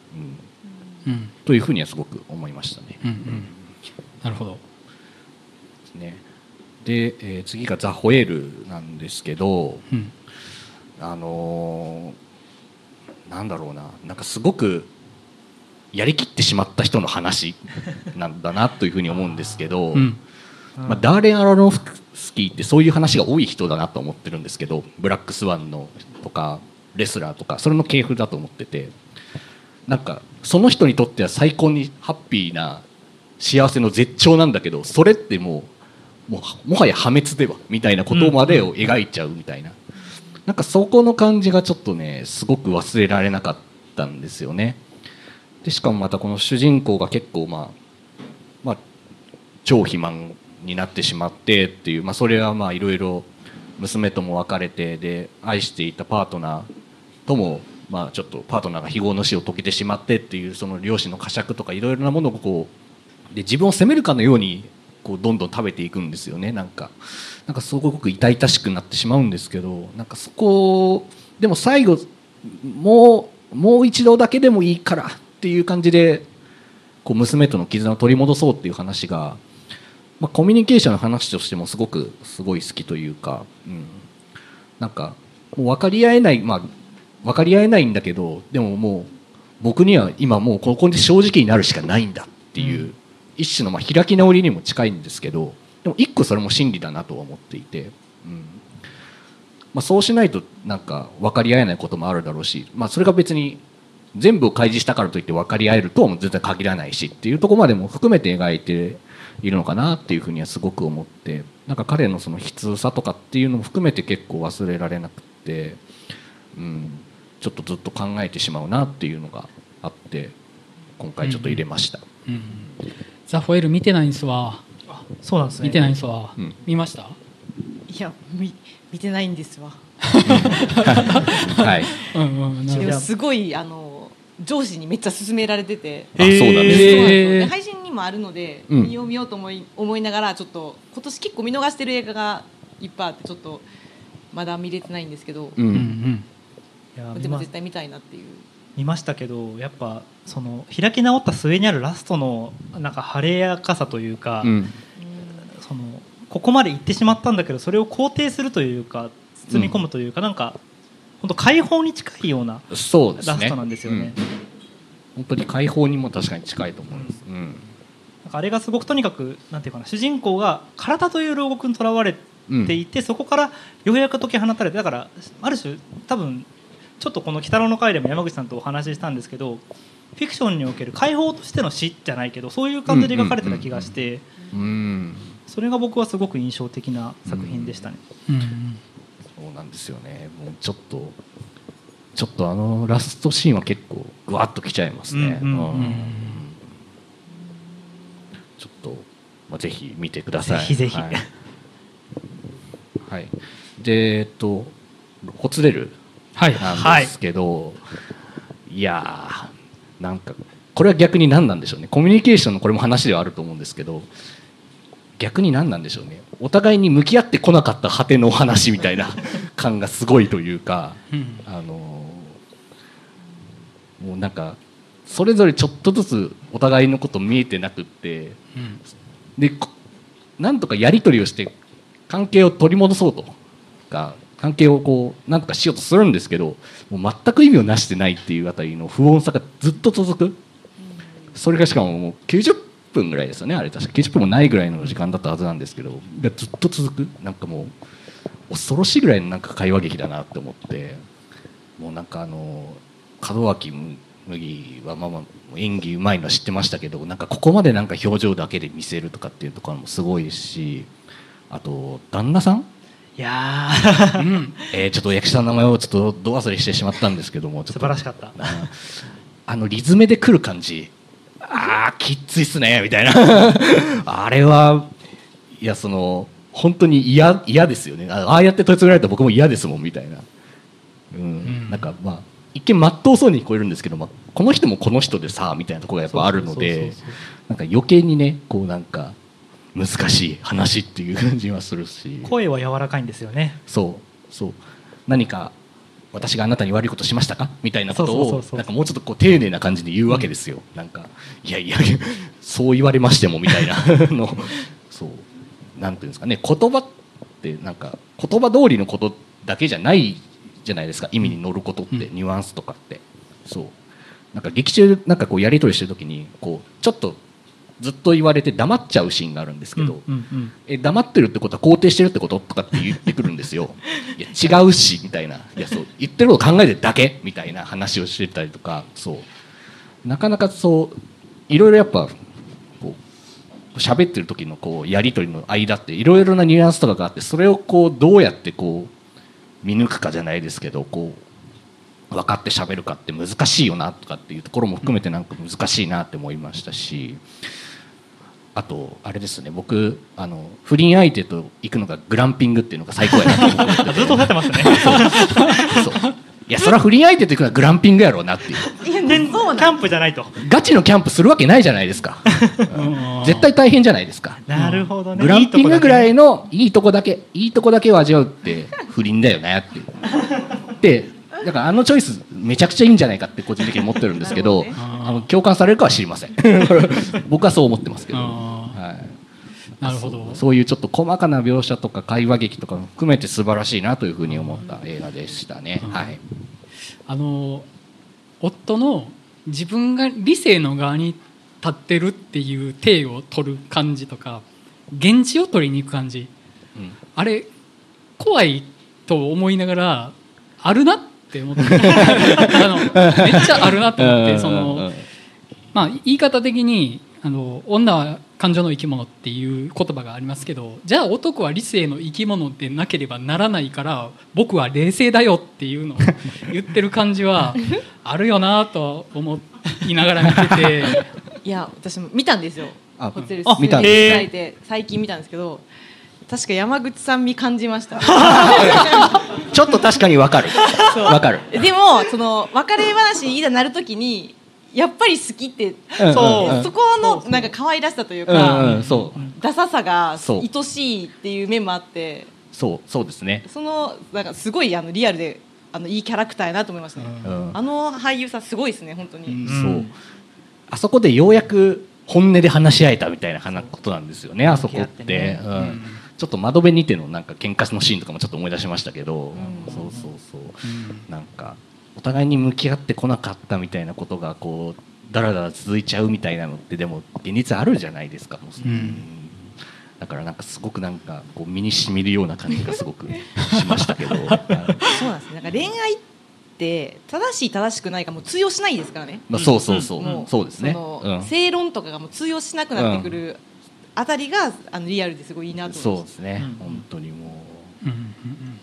うん、うんというふうにはすごく思いましたね。うんうん。なるほど。ですね。で、えー次が「ザ・ホエール」なんですけど、うん。あのーなんだろうな。なんかすごくやりきってしまった人の話なんだなというふうに思うんですけど、うん。まあ、ダーレン・アラノフスキーってそういう話が多い人だなと思ってるんですけどブラックスワンのとかレスラーとかそれの系譜だと思っててなんかその人にとっては最高にハッピーな幸せの絶頂なんだけどそれってもうもうもはや破滅ではみたいなことまでを描いちゃうみたいな、なんかそこの感じがちょっとねすごく忘れられなかったんですよねでしかもまたこの主人公が結構まあまあ超肥満になってしまってっていう、まあ、それはまあいろいろ娘とも別れてで愛していたパートナーともまあちょっとパートナーが非業の死を遂げてしまってっていうその両親の呵責とかいろいろなものをこうで自分を責めるかのようにこうどんどん食べていくんですよね。なんかなんかすごく痛々しくなってしまうんですけどなんかそこでも最後もうもう一度だけでもいいからっていう感じでこう娘との絆を取り戻そうっていう話が、まあ、コミュニケーションの話としてもすごくすごい好きというか、うん、なんか分かり合えないまあ分かり合えないんだけどでももう僕には今もうここで正直になるしかないんだっていう、一種のまあ開き直りにも近いんですけどでも一個それも真理だなとは思っていて、うん。まあ、そうしないとなんか分かり合えないこともあるだろうし、まあ、それが別に全部を開示したからといって分かり合えるとは絶対限らないしっていうところまでも含めて描いているのかなっていうふうにはすごく思ってなんか彼のその悲痛さとかっていうのも含めて結構忘れられなくて、うん、ちょっとずっと考えてしまうなっていうのがあって今回ちょっと入れました。うんザ・フォエル見てないんですわ。そうなんですね。見てないんですわ、うん。見ました？いや見見てないんですわ。はい、うんうん。すごいあの上司にめっちゃ勧められてて。あそうなんです配信にもあるので、うん。見よう見ようと思い思いながらちょっと今年結構見逃してる映画がいっぱいあってちょっとまだ見れてないんですけど、ううんうん。でも絶対見たいなっていう。見ましたけどやっぱその開き直った末にあるラストのなんか晴れやかさというか、うん。そのここまで行ってしまったんだけどそれを肯定するというか包み込むというか、なんか本当解放に近いようなラストなんですよね。うん。本当に解放にも確かに近いと思います、うん。なんかあれがすごくとにかくなんていうかな主人公が体という牢獄にとらわれうんていて、そこからようやく解き放たれてだからある種多分ちょっとこの「鬼太郎の会」でも山口さんとお話ししたんですけどフィクションにおける解放としての死じゃないけどそういう感じで描かれてた気がして、うんそれが僕はすごく印象的な作品でしたね。うんうんそうなんですよね。もうちょっとちょっとあのラストシーンは結構ぐわっときちゃいますね、うんうんうん。うん。ちょっと、まあ、ぜひ見てください。ぜひぜひ。はい、はい。でえっとほつれるはい。なんですけど、い、やーなんかこれは逆に何なんでしょうね。コミュニケーションのこれも話ではあると思うんですけど逆に何なんでしょうね。お互いに向き合ってこなかった果ての話みたいな 感がすごいというか、うん。あのもうなんかそれぞれちょっとずつお互いのこと見えてなくってうん。でこなんとかやり取りをして関係を取り戻そうとか関係をこうなんとかしようとするんですけどもう全く意味をなしてないっていうあたりの不穏さがずっと続く。それがしかももう90分ぐらいですよねあれ確か。90分もないぐらいの時間だったはずなんですけど。がずっと続く？なんかもう恐ろしいぐらいのなんか会話劇だなって思って。もうなんかあの門脇麦はまあまあ演技うまいのは知ってましたけどなんかここまでなんか表情だけで見せるとかっていうところもすごいですしあと旦那さん？いやー。うん。えーちょっと役者の名前をちょっとど忘れしてしまったんですけども素晴らしかった。ああのリズムで来る感じあーきっついっすねみたいな。あれはいやその本当に嫌嫌ですよね。あああやって問い詰められたら僕も嫌ですもんみたいな、うん。ん。なんかまあ一見まっとうそうに聞こえるんですけど、まあ、この人もこの人でさみたいなところがやっぱあるのでなんか余計にねこうなんか難しい話っていう感じはするし。声は柔らかいんですよね。そう。そう。何か私があなたに悪いことしましたか？みたいなことをなんかもうちょっとこう丁寧な感じで言うわけですよ、なんかいやいや そう言われましてもみたいなの。そう。なんていうんですかね。言葉ってなんか言葉通りのことだけじゃないじゃないですか。意味に乗ることって、うん。ニュアンスとかって。そう。なんか劇中でなんかこうやり取りしてる時にこうちょっとずっと言われて黙っちゃうシーンがあるんですけど、うんうんうん。え黙ってるってことは肯定してるってこととかって言ってくるんですよ。いや違うしみたいな。いやそう言ってること考えてるだけみたいな話をしてたりとかそう。なかなかそういろいろやっぱこう喋ってる時のこうやり取りの間っていろいろなニュアンスとかがあってそれをこうどうやってこう見抜くかじゃないですけどこう分かって喋るかって難しいよなとかっていうところも含めてなんか難しいなって思いましたし。あとあれですね僕あの不倫相手と行くのがグランピングっていうのが最高やな。と思っててずっとおっしゃってますね。そう。いやそれは不倫相手と行くのはグランピングやろうなっていう。いやでキそうなんャンプじゃないと。ガチのキャンプするわけないじゃないですか。うん。絶対大変じゃないですか。なるほどね。グランピングぐらいいのいいとこだけいいとこだけを味わうって不倫だよねっていう。でだからあのチョイスめちゃくちゃいいんじゃないかって個人的に思ってるんですけど ねあの共感されるかは知りません。僕はそう思ってますけど、あはい、なるほど。そういうちょっと細かな描写とか会話劇とかも含めて素晴らしいなというふうに思った映画でしたね。うん。はい。あの夫の自分が理性の側に立ってるっていう体を取る感じとか現地を取りに行く感じ。うん。あれ怖いと思いながらあるなって思って。あのめっちゃあるなと思ってそのまあ言い方的にあの女は感情の生き物っていう言葉がありますけどじゃあ男は理性の生き物でなければならないから僕は冷静だよっていうのを 言ってる感じはあるよなと思いながら見てて。いや私も見たんですよ。あホテルあ見たんで最近見たんですけど確か山口さん味感じました。ちょっと確かにわかる。わかる。でもその別れ話にいざなるときにやっぱり好きってそう。そこのなんか可愛らしさといううんか、うんそう。ダサさがそう。愛しいっていう面もあってそう。そうですね。そのなんかすごいあのリアルであのいいキャラクターやなと思いましたね、うん。あの俳優さんすごいですね本当に、うん。そう。あそこでようやく本音で話し合えたみたいな話ことなんですよね。あそこって。ううん。んちょっと窓辺にてのなんか喧嘩のシーンとかもちょっと思い出しましたけど、うん。そうそうそう。なんかお互いに向き合ってこなかったみたいなことがこうだらだら続いちゃうみたいなのってでも現実あるじゃないですか。もううん。だからなんかすごくなんかこう身に染みるような感じがすごくしましたけど。はい。そうなんです。ねなんか恋愛って正しい正しくないかもう通用しないですからね。まあそうそうそう、そうですね。正論とかがもう通用しなくなってくるあたりがあのリアルですごいいいなとそ思いましうですね、うん。本当にもう。うんうんうん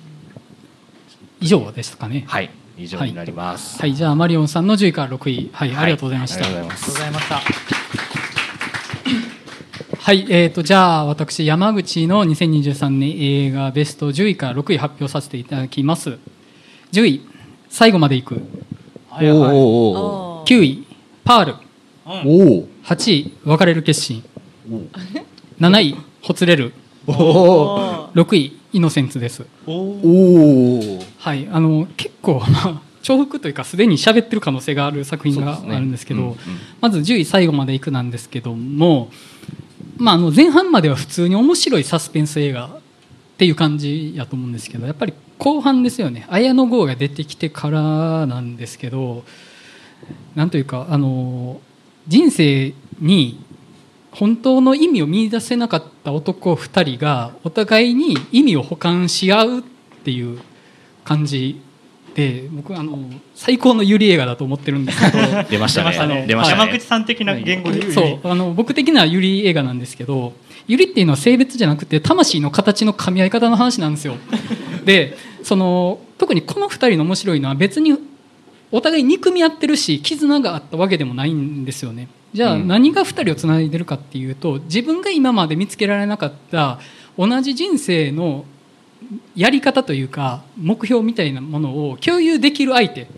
以上ですかね。はい。以上になります。はい。じゃあマリオンさんの10位から6位。はい、はい。ありがとうございました。ありがとうございました。はい、えー、とじゃあ私山口の2023年映画ベスト10位から6位発表させていただきます。10位最後まで行く。はいはいおー。おーおーた9位パール。あうんおお8位別れる決心7位ほつれる。おお6位イノセンツです。はいあの結構まあ重複というかすでに喋ってる可能性がある作品があるんですけどまず10位最後までいくなんですけども、まあ、あの前半までは普通に面白いサスペンス映画っていう感じやと思うんですけどやっぱり後半ですよね。綾野剛が出てきてからなんですけどなんというかあの人生に本当の意味を見出せなかった男2人がお互いに意味を補完し合うっていう感じで僕あの最高のユリ映画だと思ってるんですけど。出ましたね。山口さん的な言語で言うそうあの僕的にはユリ映画なんですけどユリっていうのは性別じゃなくて魂の形の噛み合い方の話なんですよ。でその特にこの2人の面白いのは別にお互い憎み合ってるし絆があったわけでもないんですよねじゃあうん。何が2人をつないでるかっていうと自分が今まで見つけられなかった同じ人生のやり方というか目標みたいなものを共有できる相手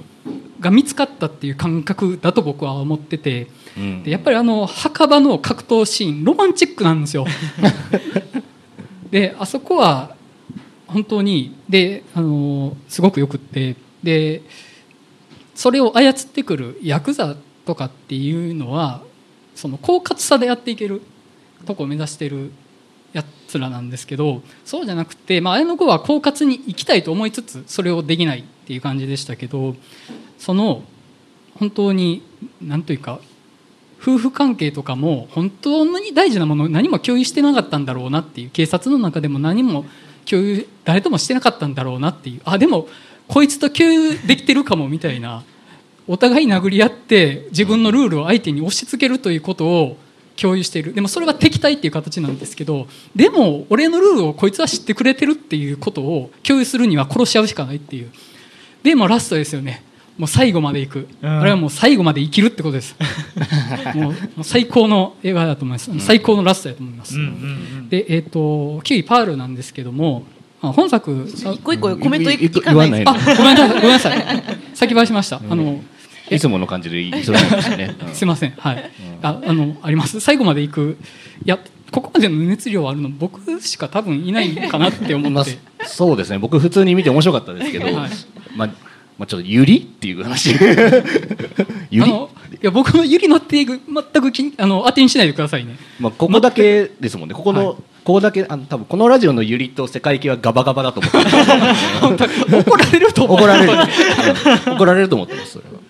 が見つかったっていう感覚だと僕は思っててうん。でやっぱりあの墓場の格闘シーンロマンチックなんですよ。であそこは本当にであのすごくよくってでそれを操ってくるヤクザとかっていうのはその狡猾さでやっていけるとこを目指してるやつらなんですけどそうじゃなくて、まあ、綾野剛は狡猾に生きたいと思いつつそれをできないっていう感じでしたけどその本当に何というか夫婦関係とかも本当に大事なもの何も共有してなかったんだろうなっていう警察の中でも何も共有誰ともしてなかったんだろうなっていうあでもこいつと共有できてるかもみたいなお互い殴り合って自分のルールを相手に押し付けるということを共有している。でもそれは敵対っていう形なんですけどでも俺のルールをこいつは知ってくれてるっていうことを共有するには殺し合うしかないっていう。でもラストですよね。もう最後まで行く、うん。あれはもう最後まで生きるってことです。もう最高の映画だと思います、最高のラストだと思います、うんうんうん。でえっ、と9位パールなんですけどもあ本作あ一個一個コメントいかない？ごめんなさいごめんなさい。先走りました、あのいつもの感じでいいそれなんですね。うん。すいません。はい、ああのあります。最後まで行く。いやここまでの熱量あるの僕しか多分いないかなって思まあって、そうですね。僕普通に見て面白かったですけど、はいまあまあちょっとゆりっていう話。ゆりいや僕のゆりの定義全くきあの当てにしないでくださいね。まあここだけですもんね。ここの、はい。ここだけあの多分このラジオのゆりと世界系はガバガバだと思って 怒られると思う。怒られる。本当にい怒られると思ってますそれは、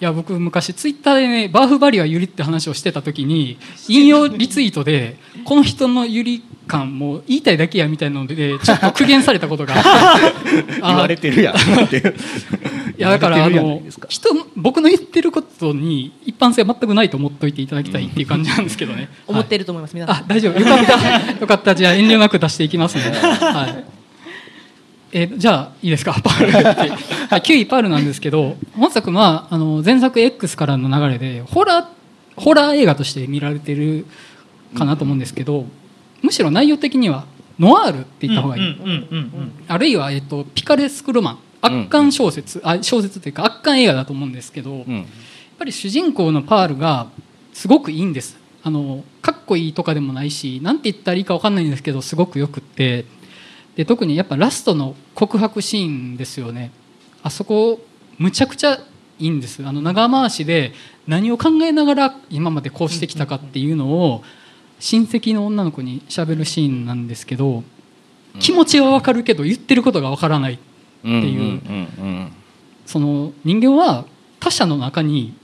や僕昔ツイッターでねバーフバリはゆりって話をしてた時に 引用リツイートでこの人のゆり感もう言いたいだけやみたいなのでちょっと苦言されたことがあって。言われてるやん。って いやだからあの人僕の言ってることに一般性は全くないと思っておいていただきたいっていう感じなんですけどね。思ってる、ると思います皆さん。あ大丈夫。よかった。よかった。じゃあ遠慮なく出していきますね。はい。えーじゃあいいですか？パールって、はい、9位パールなんですけど本作はあの前作 X からの流れでホラーホラー映画として見られてるかなと思うんですけど、むしろ内容的にはノワールって言った方がいい。うんうんうんうんあるいは、えっと、ピカレスクロマン。圧巻小説、あ小説というか圧巻映画だと思うんですけど、やっうんぱり主人公のパールがすごくいいんです。あのかっこいいとかでもないしなんて言ったらいいか分かんないんですけどすごくよくってで特にやっぱラストの告白シーンですよね。あそこむちゃくちゃいいんです。あの長回しで何を考えながら今までこうしてきたかっていうのを親戚の女の子にしゃべるシーンなんですけど気持ちは分かるけど言ってることが分からないう。んっていうその人間は他者の中に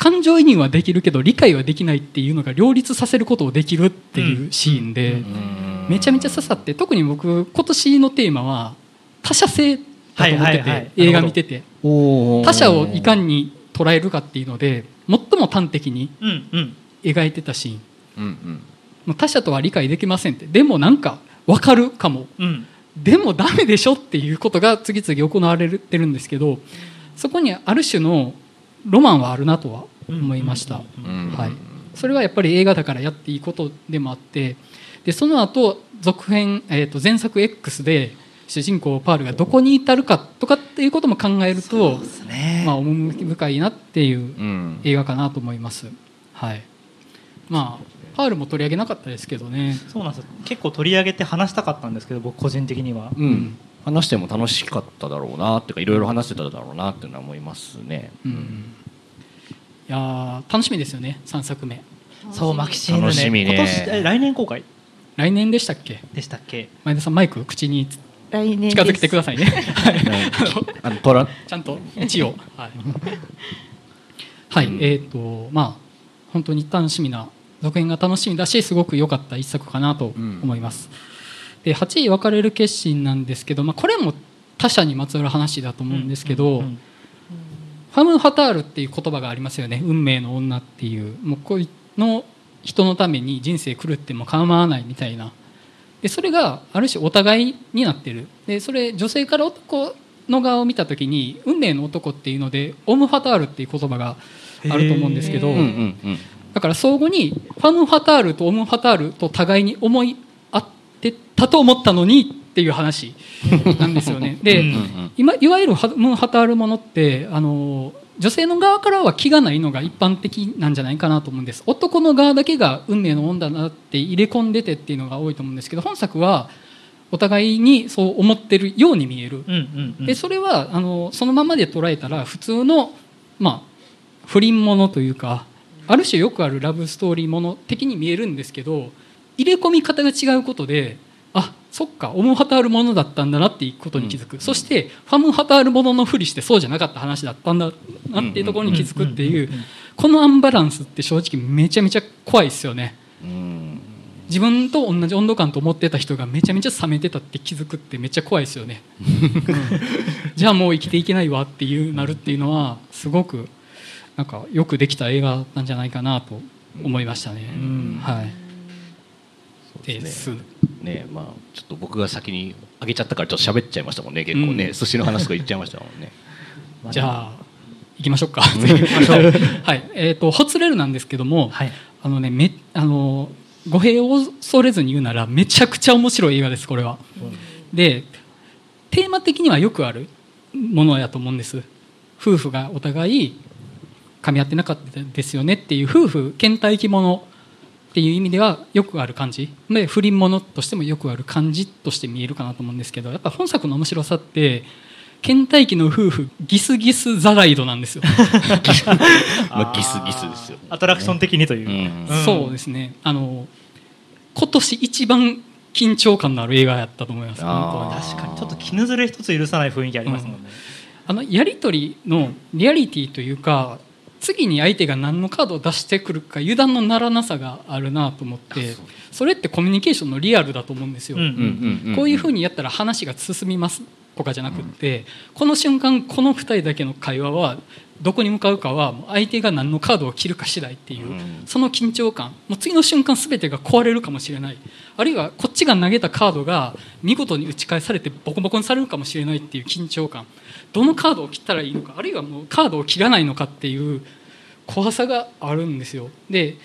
感情移入はできるけど理解はできないっていうのが両立させることをできるっていうシーンでうん。めちゃめちゃ刺さって特に僕今年のテーマは他者性だと思ってて映画見てて他者をいかに捉えるかっていうので最も端的にうんうん。描いてたシーン。うんうん。もう他者とは理解できませんって。でもなんか分かるかも。うん。でもダメでしょっていうことが次々行われてるんですけどそこにある種のロマンはあるなとは思いました、うん。はい、それはやっぱり映画だからやっていいことでもあってでその後続編、えー、と前作 X で主人公パールがどこに至るかとかっていうことも考えるとね。まあ趣深いなっていううん。映画かなと思います。はい。まあパールも取り上げなかったですけどね。そうなんですよ。結構取り上げて話したかったんですけど僕個人的には。うん、話しても楽しかっただろうなっていうかいろいろ話してただろうなっていうのは思いますね。うんいやー楽しみですよね3作目。そうマキシーヌね。楽しみね。今年え来年公開？来年でしたっけ？でしたっけ？前田さんマイク口に来年近づけてくださいね。はい。あのトラちゃんと一応。はい、はいうんえっ、とまあ本当に楽しみな続編が楽しみだしすごく良かった一作かなと思います、で8位分かれる決心なんですけど、まあ、これも他者にまつわる話だと思うんですけど、うんうんファム・ファタールっていう言葉がありますよね。運命の女っていう。もうこいの人のために人生狂っても構わないみたいな。でそれがある種お互いになってる。でそれ女性から男の側を見た時に運命の男っていうのでオム・ファタールっていう言葉があると思うんですけど、うんうんうん。だから相互にファム・ファタールとオム・ファタールと互いに思い合ってたと思ったのにっていう話なんですよね。で、今いわゆるハム・ハタールものってあの女性の側からは気がないのが一般的なんじゃないかなと思うんです。男の側だけが運命の女だなって入れ込んでてっていうのが多いと思うんですけど本作はお互いにそう思ってるように見える。でそれはあのそのままで捉えたら普通の、まあ、不倫ものというかある種よくあるラブストーリーもの的に見えるんですけど入れ込み方が違うことであそっかオム・ハタールものだったんだなっていうことに気づく、そしてファム・ハタールもののふりしてそうじゃなかった話だったんだなっていうところに気づくっていうこのアンバランスって正直めちゃめちゃ怖いですよね。うん。自分と同じ温度感と思ってた人がめちゃめちゃ冷めてたって気づくってめっちゃ怖いですよね、う んじゃあもう生きていけないわっていうなるっていうのはすごくなんかよくできた映画なんじゃないかなと思いましたね、ん。はい。ですねねまあちょっと僕が先にあげちゃったからちょっと喋っちゃいましたもんね結構ね、うん。寿司の話とか言っちゃいましたもんね。じゃあ行きましょうか。はい。えっ、とホツレルなんですけども、はい。あのねめあの語弊を恐れずに言うならめちゃくちゃ面白い映画ですこれは。でテーマ的にはよくあるものやと思うんです。夫婦がお互い噛み合ってなかったですよねっていう夫婦倦怠期ものっていう意味ではよくある感じ。で不倫ものとしてもよくある感じとして見えるかなと思うんですけどやっぱ本作の面白さって倦怠期の夫婦ギスギスザライドなんですよ。まあギスギスですよ。アトラクション的にという、うん。そうですね。あの今年一番緊張感のある映画やったと思います。確かに。ちょっと絹ずれ一つ許さない雰囲気ありますもんね、あのやり取りのリアリティというか次に相手が何のカードを出してくるか油断のならなさがあるなと思ってそれってコミュニケーションのリアルだと思うんですよ、こういうふうにやったら話が進みますとかじゃなくって、この瞬間この2人だけの会話はどこに向かうかは相手が何のカードを切るか次第っていう、うん。その緊張感。もう次の瞬間全てが壊れるかもしれない。あるいはこっちが投げたカードが見事に打ち返されてボコボコにされるかもしれないっていう緊張感。どのカードを切ったらいいのかあるいはもうカードを切らないのかっていう怖さがあるんですよ。で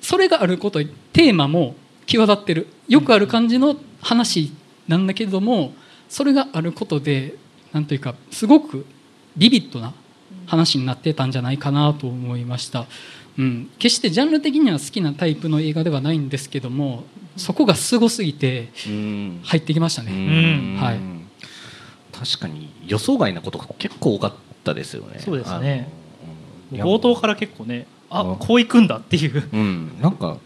それがあることでテーマも際立ってる。よくある感じの話なんだけれどもそれがあることでなんというかすごくビビッドな話になってたんじゃないかなと思いました、うん、決してジャンル的には好きなタイプの映画ではないんですけどもそこがすごすぎてうん。入ってきましたね、うん。はい。確かに予想外なことが結構多かったですよね。そうですね。冒頭から結構ねあうんこういくんだっていう。うん、なんか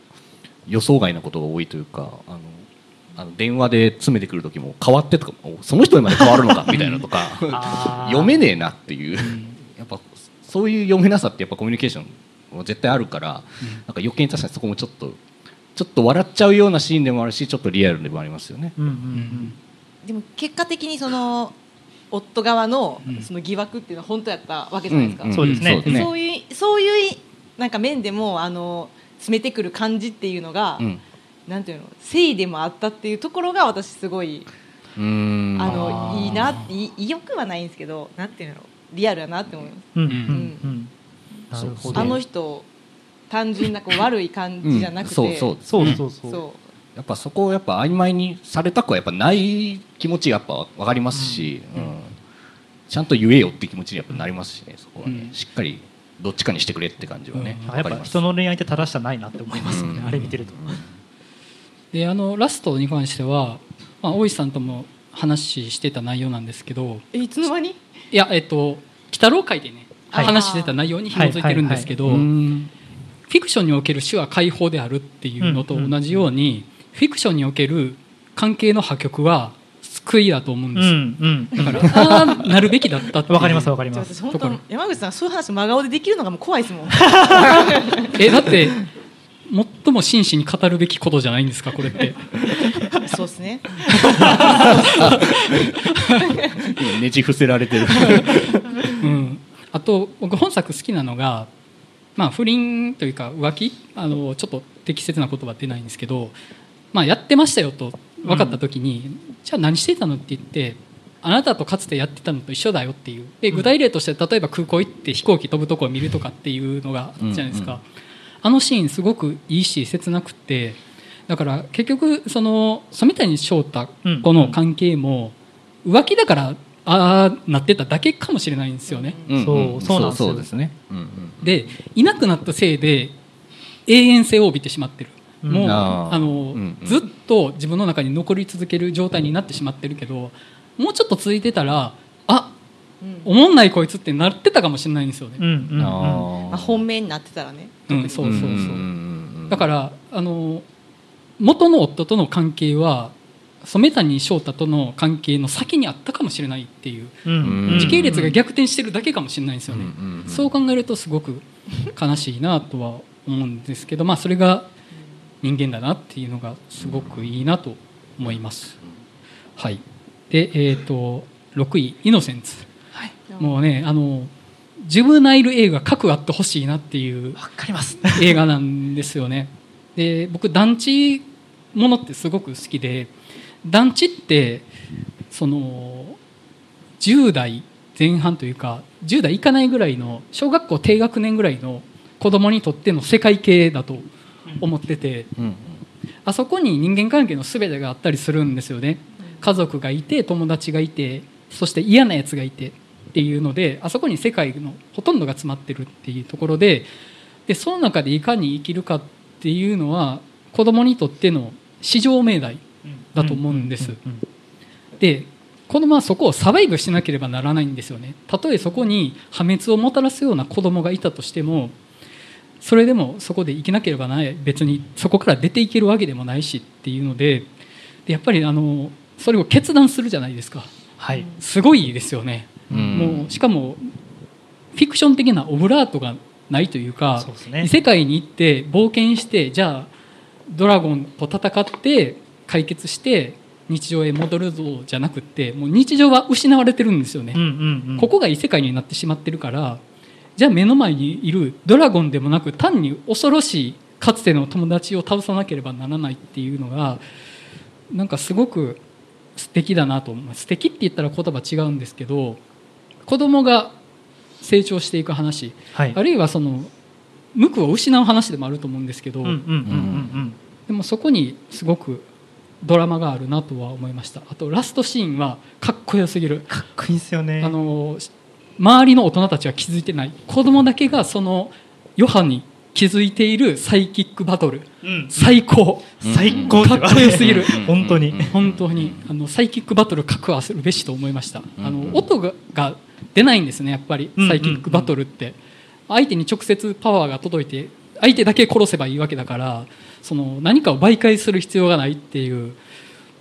予想外なことが多いというか、あのあの電話で詰めてくる時も変わってとか、おその人にまで変わるのかみたいなとか、読めねえなっていう、やっぱそういう読めなさってやっぱコミュニケーションは絶対あるから、なんか余計に確かにそこもちょっとちょっと笑っちゃうようなシーンでもあるし、ちょっとリアルでもありますよね。うんうんうん。でも結果的にその夫側のうん。その疑惑っていうのは本当やったわけじゃないですか、んそうですね。んそういうそういうなんか面でもあの詰めてくる感じっていうのが、うん。なんていうの誠意でもあったっていうところが私すごい、あのいいなってい意欲はないんですけどなんていうのリアルだなって思います。うんうん。うんなるほど。あの人単純なこう悪い感じじゃなくて、そうそう。そうそうそう。そう。やっぱそこをやっぱ曖昧にされたくはやっぱない気持ちがやっぱ分かりますし、うん。ちゃんと言えよって気持ちにやっぱなりますしねそこはね、うん。しっかりどっちかにしてくれって感じはね、うん。やっぱ分かります。人の恋愛って正しさないなって思いますよね、うん。あれ見てると、であのラストに関しては、まあ、大石さんとも話してた内容なんですけど。えいつの間に？いやえっと鬼太郎会でね、はい。話してた内容に紐づいてるんですけど、うん。フィクションにおける種は解放であるっていうのと同じように、フィクションにおける関係の破局は救いだと思うんですよ、うんうん。だからああなるべきだったわかりますわかります。山口さんそういう話真顔でできるのがもう怖いですもん。えだって最も真摯に語るべきことじゃないんですかこれって。そうですね。今 ねじ伏せられてる。うん、あと僕本作好きなのが、まあ、不倫というか浮気？あのちょっと適切な言葉出ないんですけど、まあ、やってましたよと分かった時に、じゃあ何してたのって言ってあなたとかつてやってたのと一緒だよっていう。で具体例として例えば空港行って飛行機飛ぶとこを見るとかっていうのがあったじゃないですか、うんあのシーンすごくいいし切なくって。だから結局その染谷翔太子の関係も浮気だからああなってただけかもしれないんですよね。そうそうなんですよ。そうですね、うんうん。でいなくなったせいで永遠性を帯びてしまってる、うん。もうあの、うんうん。ずっと自分の中に残り続ける状態になってしまってるけどもうちょっと続いてたらあうんおもんないこいつってなってたかもしれないんですよね、うんうんうまあ、本命になってたらね。うんそうそうそう、だからあの元の夫との関係は染谷翔太との関係の先にあったかもしれないっていう時系列が逆転してるだけかもしれないんですよね、うんうんうんそう考えるとすごく悲しいなとは思うんですけど、まあ、それが人間だなっていうのがすごくいいなと思います。はい、で、えー、と6位「イノセンツ」も。うねあのジュブナイル映画核あってほしいなっていうわかります。映画なんですよね。で僕団地ものってすごく好きで団地ってその10代前半というか10代いかないぐらいの小学校低学年ぐらいの子供にとっての世界系だと思っててうんうん。あそこに人間関係の全てがあったりするんですよね。家族がいて友達がいてそして嫌なやつがいてっていうのであそこに世界のほとんどが詰まってるっていうところででその中でいかに生きるかっていうのは子供にとっての至上命題だと思うんです。で子供はそこをサバイブしなければならないんですよね。たとえそこに破滅をもたらすような子供がいたとしてもそれでもそこで生きなければない別にそこから出ていけるわけでもないしっていうのででやっぱりあのそれを決断するじゃないですか。はい。すごいですよね、うんもうしかもフィクション的なオブラートがないというかね。異世界に行って冒険してじゃあドラゴンと戦って解決して日常へ戻るぞじゃなくってもう日常は失われてるんですよね、うんうんうん。ここが異世界になってしまってるからじゃあ目の前にいるドラゴンでもなく単に恐ろしいかつての友達を倒さなければならないっていうのがなんかすごく素敵だなと思います素敵って言ったら言葉違うんですけど子供が成長していく話。はい。あるいはその無垢を失う話でもあると思うんですけど、でもそこにすごくドラマがあるなとは思いました。あとラストシーンはかっこよすぎる。かっこいいですよね。あの周りの大人たちは気づいてない。子供だけがその余波に気づいているサイキックバトル。うん最高。最高。かっこよすぎる。本当に。本当に。あのサイキックバトル格はするべしと思いました。あうん。の音がが出ないんですねやっぱりうんサイキックバトルって。相手に直接パワーが届いて相手だけ殺せばいいわけだからその何かを媒介する必要がないっていう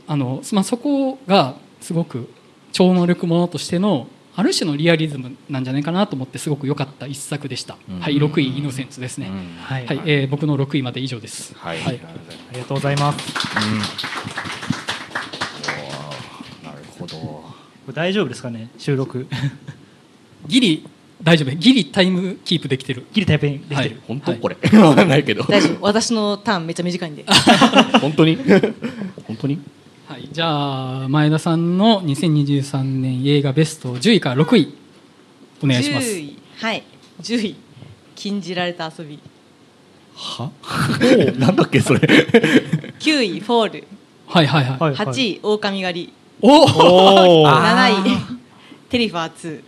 あの、まあ、そこがすごく超能力ものとしてのある種のリアリズムなんじゃないかなと思ってすごく良かった一作でした、うん。はい6位イノセンツですね、うん。はい、はい、えー僕の6位まで以上です。はい、はい。ありがとうございます。なるほど。これ大丈夫ですかね収録ギリ大丈夫ギリタイムキープできてる。ギリタイプにできてる、はい。本当？これ。わかんないけど。大丈夫。私のターンめっちゃ短いんで。本当に？本当に？はい、じゃあ前田さんの2023年映画ベスト10位から6位お願いします。10位。はい。10位。禁じられた遊び。は？なんだっけそれ。9位フォール。はいはいはい、はい8位狼狩り。おおおおあ7位テリファーは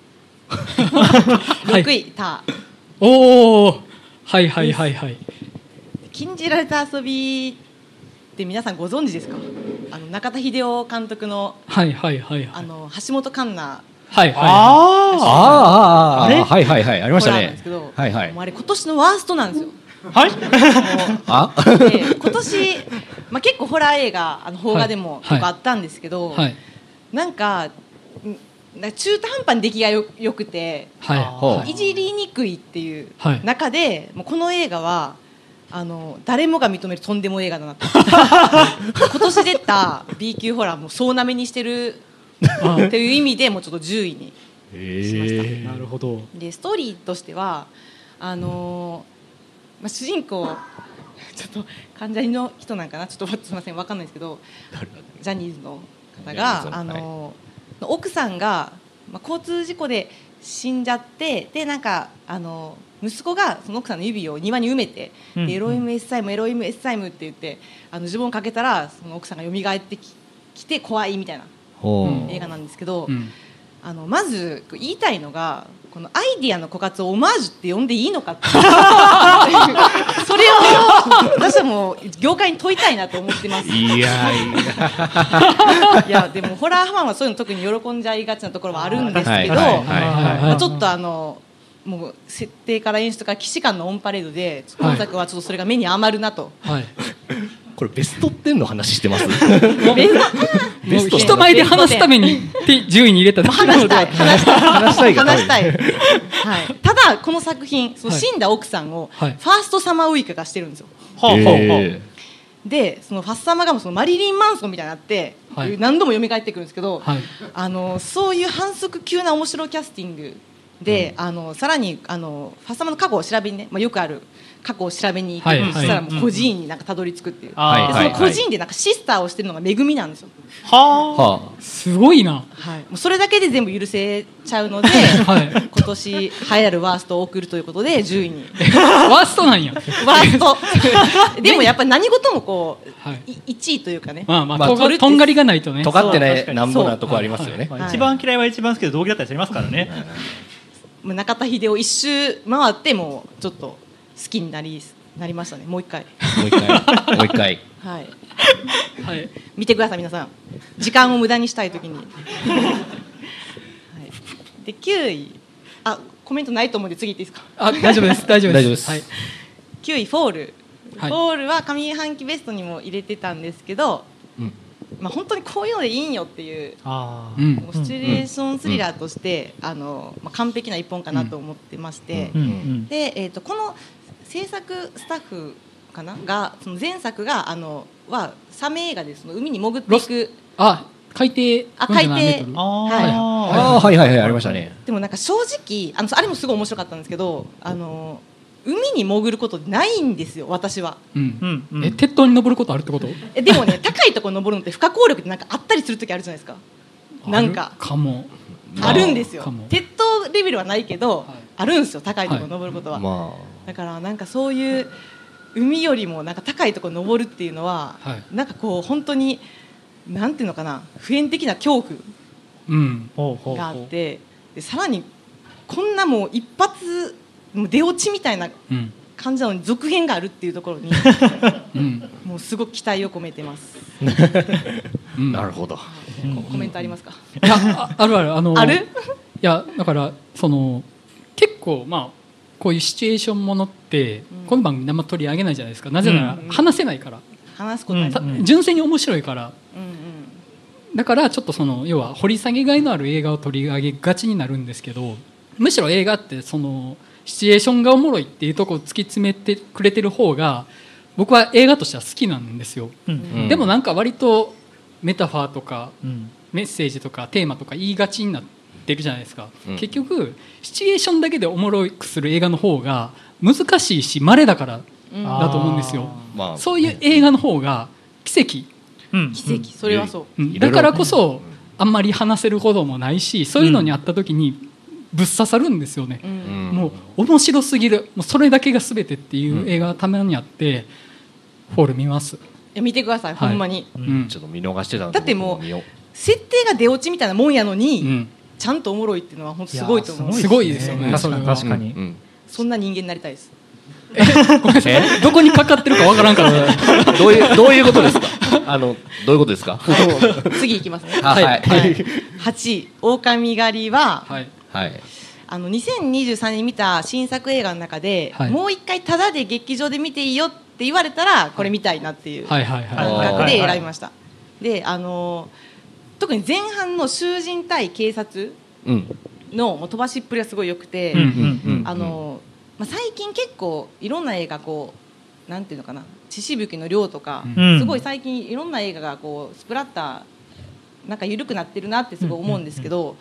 い26位ターおおはいはいはいはい。禁じられた遊びって皆さんご存知ですか？あの中田秀夫監督のはいはいはいはい。あの橋本環奈。はいはあああああはいはいはい。ありましたね。はいはい。もうあれ今年のワーストなんですよ。あはい？あで今年、まあ、結構ホラー映画あの邦画でもはい結構あったんですけど、いはい。なんかんなんか中途半端に出来がよよくてはい。い。じりにくいっていうはい。中で、もうこの映画はあの誰もが認めるとんでも映画だなって 今年出た B 級ホラーも総なめにしてるあ。っていう意味でもうちょっと10位にへなるほど。でストーリーとしてはあのーまあ、主人公ちょっと関ジャニの人なんかな？ちょっとすみませんわかんないですけどジャニーズの方があのー奥さんが、まあ、交通事故で死んじゃってでなんかあの息子がその奥さんの指を庭に埋めて、うん。でエロイムエッサイムエロイムエッサイムって言ってあの自分をかけたらその奥さんが蘇ってききて怖いみたいなほう。ん映画なんですけど、うん。あのまず言いたいのがこのアイディアの枯渇をオマージュって呼んでいいのかって。それを私はもう業界に問いたいなと思ってます。ういやいや。いやでもホラーファンはそういうの特に喜んじゃいがちなところはあるんですけど、ちょっとあのもう設定から演出から既視感のオンパレードで今作はちょっとそれが目に余るなと、はいこれベスト10の話してます？ベスもう人前で話すためにって10位に入れた話したい。話したい。話したいたい、はい、ただこの作品そのはい死んだ奥さんをフはい。ァーストサマーウイカがしてるんですよ。はあはあはへでそのファッサマがもそのマリリン・マンソンみたいになって、はい。何度も蘇ってくるんですけど、はい。あのそういう反則級な面白キャスティングで、あのさらにあのファッサマの過去を調べにね、まあ、よくある過去を調べに行く、はいはい。そしたらもう孤児院になんかたどり着くっていう、はいその孤児院でなんかシスターをしてるのがめぐみなんですよ、あ。ははすごいな。はい、もうそれだけで全部許せちゃうので、はい今年流行るワーストを送るということで10位に。ワーストなんや。ワースト。でもやっぱり何事もこう、はい。い1位というかね、まあまあまあとがとんがりがないとね。あ尖ってないなんぼなとこありますよね。まあはい。一番嫌いは一番好きで同義だったりしますからね。中田秀夫一周回ってもうちょっと好きになりなりましたね。もう一回。もう一回。もう一回。はい。はい。見てください皆さん。時間を無駄にしたい時に、はい、で9位。あコメントないと思うんで次いっていいですか？あ大丈夫です。大丈夫です。大丈夫です。はい。9位フォール、はい。フォールは上半期ベストにも入れてたんですけど、うん。まあ、本当にこういうのでいいんよっていうああうん。もうシチュエーションスリラーとして、あのまあ、完璧な一本かなと思ってまして、うん。うん。で、えー、とこの制作スタッフかな？がその前作があのはサメ映画でその海に潜っていく。あ海底あ海底。47メートルああ、はい。ああはいはいはいありましたね。でもなんか正直あのあれもすごい面白かったんですけどあの海に潜ることないんですよ私は。うん。うんうん。え鉄塔に登ることあるってこと？えでもね高いところ登るのって不可抗力ってなんかあったりする時あるじゃないですか。なんか。あるかも。あるんですよ。鉄塔レベルはないけど、はい。あるんですよ高いところ登ることは、まだからなんかそういう海よりもなんか高いところ登るっていうのは、はい。なんかこう本当になんていうのかな普遍的な恐怖があってでさらにこんなもう一発もう出落ちみたいなうん。感じなのに続編があるっていうところに うん。もうすごく期待を込めてます、うん。あなるほど。こコメントありますか、いやああるある。あのある？いやだからその結構まあこういうシチュエーションものって、うん。この番組あんま取り上げないじゃないですか。なぜならうん。話せないから、話すことな純粋に面白いから。うんうん。だからちょっとその要は掘り下げがいのある映画を取り上げがちになるんですけどむしろ映画ってそのシチュエーションがおもろいっていうところを突き詰めてくれてる方が僕は映画としては好きなんですよ、うん。うん。でもなんか割とメタファーとかうん。メッセージとかテーマとか言いがちになってるじゃないですか、うん。結局シチュエーションだけでおもろくする映画の方が難しいし稀だからうん。だと思うんですよ。まあ。そういう映画の方が奇跡、うん。奇跡。それはそう、だからこそあんまり話せることもないしそういうのにあった時にぶっ刺さるんですよね、うん。もう面白すぎる。もうそれだけが全てっていう映画がたまにあって、フォール見ます、いや見てください、はい。ほんまに。うん。ちょっと見逃してただってもう。設定が出落ちみたいなもんやのに、うん、ちゃんとおもろいっていうのは本当すごいと思う。すごいですよね。確かに確かに、うんうん。そんな人間になりたいです。ごめんなさい。どこにかかってるかわからんから どういうどういうことですか？あのどういうことですか？次いきますね。あはい。はい。8位「狼狩りは」はい。はい。あの2023年に見た新作映画の中で、はい。もう一回タダで劇場で見ていいよって言われたらこれ見たいなっていうはいはい感はい覚で選びました、であの特に前半の囚人対警察うん。のもう飛ばしっぷりがすごい良くて、あのまあ、最近結構いろんな映画こうなんていうのかな血しぶきの量とか、うん。すごい最近いろんな映画がこうスプラッターなんか緩くなってるなってすごい思うんですけど、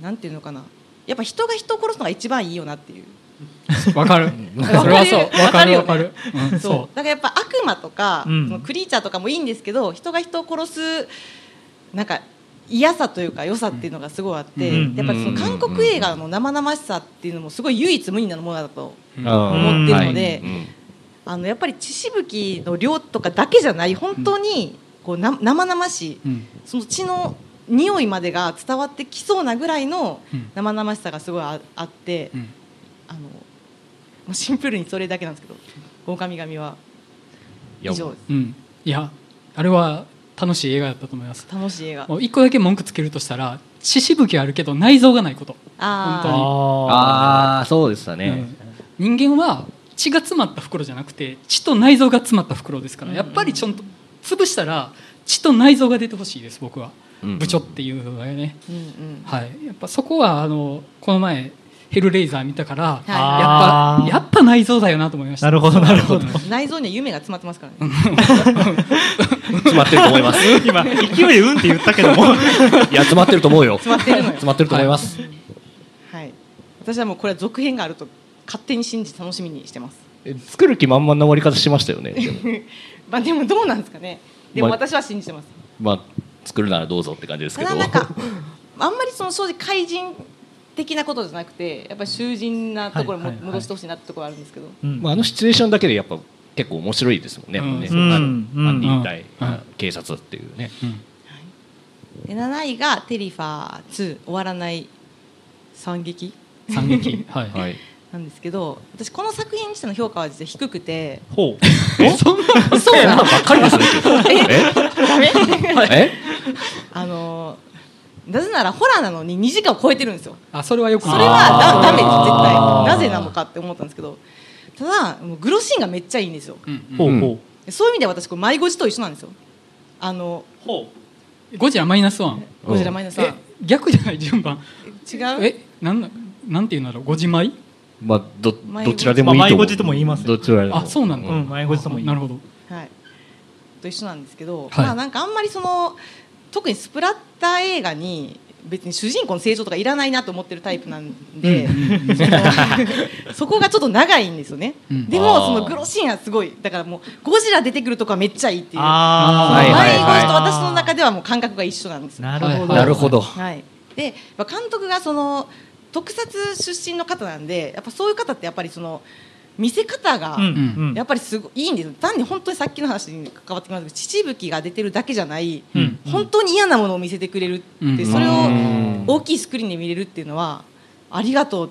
なんていうのかなやっぱ人が人を殺すのが一番いいよなっていう。わかる。それはそう。わかるわかるだからやっぱ悪魔とか、うん。そのクリーチャーとかもいいんですけど人が人を殺すなんか嫌さというか良さっていうのがすごいあって、うんやっぱりその韓国映画の生々しさっていうのもすごい唯一無二なものだとうん思ってるので、あのやっぱり血しぶきの量とかだけじゃない本当にこうな生々しいうん。その血の匂いまでが伝わってきそうなぐらいのうん。生々しさがすごいああって、うん。あのまあシンプルにそれだけなんですけど狼神は以上です。うん。いやあれは楽しい映画だったと思います。楽しい映画。もう一個だけ文句つけるとしたら血しぶきあるけど内臓がないこと、あ本当に。あああそうでしたね。うん。人間は血が詰まった袋じゃなくて血と内臓が詰まった袋ですから、やっぱりちょんと潰したら血と内臓が出てほしいです僕は、うん。部長っていうのがね、うんうん。はい、やっぱそこはあのこの前ヘルレイザー見たから、はやっぱやっぱ内臓だよなと思いました。なるほどなるほど。内臓には夢が詰まってますからね詰まってると思います。い今勢いでうんって言ったけども。や詰まってると思うよ。詰まってるのよ。詰まってると思います。はい。私はもうこれは続編があると勝手に信じて楽しみにしてます。え作る気満々な終わり方しましたよね。でも。まあでもどうなんですかね。でもまあ。私は信じてます。まあ作るならどうぞって感じですけど。なんかあんまりその正直怪人的なことじゃなくてやっぱり囚人なところにも戻してほしいなってところあるんですけど、うん。まあ、あのシチュエーションだけでやっぱ結構面白いですもんね,、うん。ねそうんうん。あ警察っていうね、うんで7位が「テリファー2終わらない惨劇惨劇はい、はい、」なんですけど私この作品にしての評価は実は低くてほえそんなそうなばっかりですね今日ダメええあのなぜならホラーなのに2時間を超えてるんですよあそれはよくそれはダメです絶対なぜなのかって思ったんですけどただもうグロシーンがめっちゃいいんですよ。うんうほうほそういう意味では私これ迷子児と一緒なんですよ。あのうほう。んゴジラマイナスワン。ゴジラマイナスえ逆じゃない？順番。違う？えなんななんていうんだろう？ゴジマイ？まあどどちらでもいいと思う。まあ迷子児とも言いますよ。どちらでも。あそうなんだ、うん迷ともいい。なるほど。はい、と一緒なんですけど、はい。まあなんかあんまりその特にスプラッター映画に別に主人公の成長とかいらないなと思ってるタイプなんで、そこがちょっと長いんですよね、うん。でもそのグロシーンはすごい。だからもうゴジラ出てくるとこはめっちゃいいっていう。迷子児と私の中ではもう感覚が一緒なんですよ。なるほど。はいなるほど。はい、でまあ監督がその特撮出身の方なんでやっぱそういう方ってやっぱりその見せ方が、やっぱりすごいいいんです。よ単に本当にさっきの話に関わってきますけど血しぶきが出てるだけじゃない、うん。本当に嫌なものを見せてくれるって、うん。それをうん。大きいスクリーンで見れるっていうのはありがとう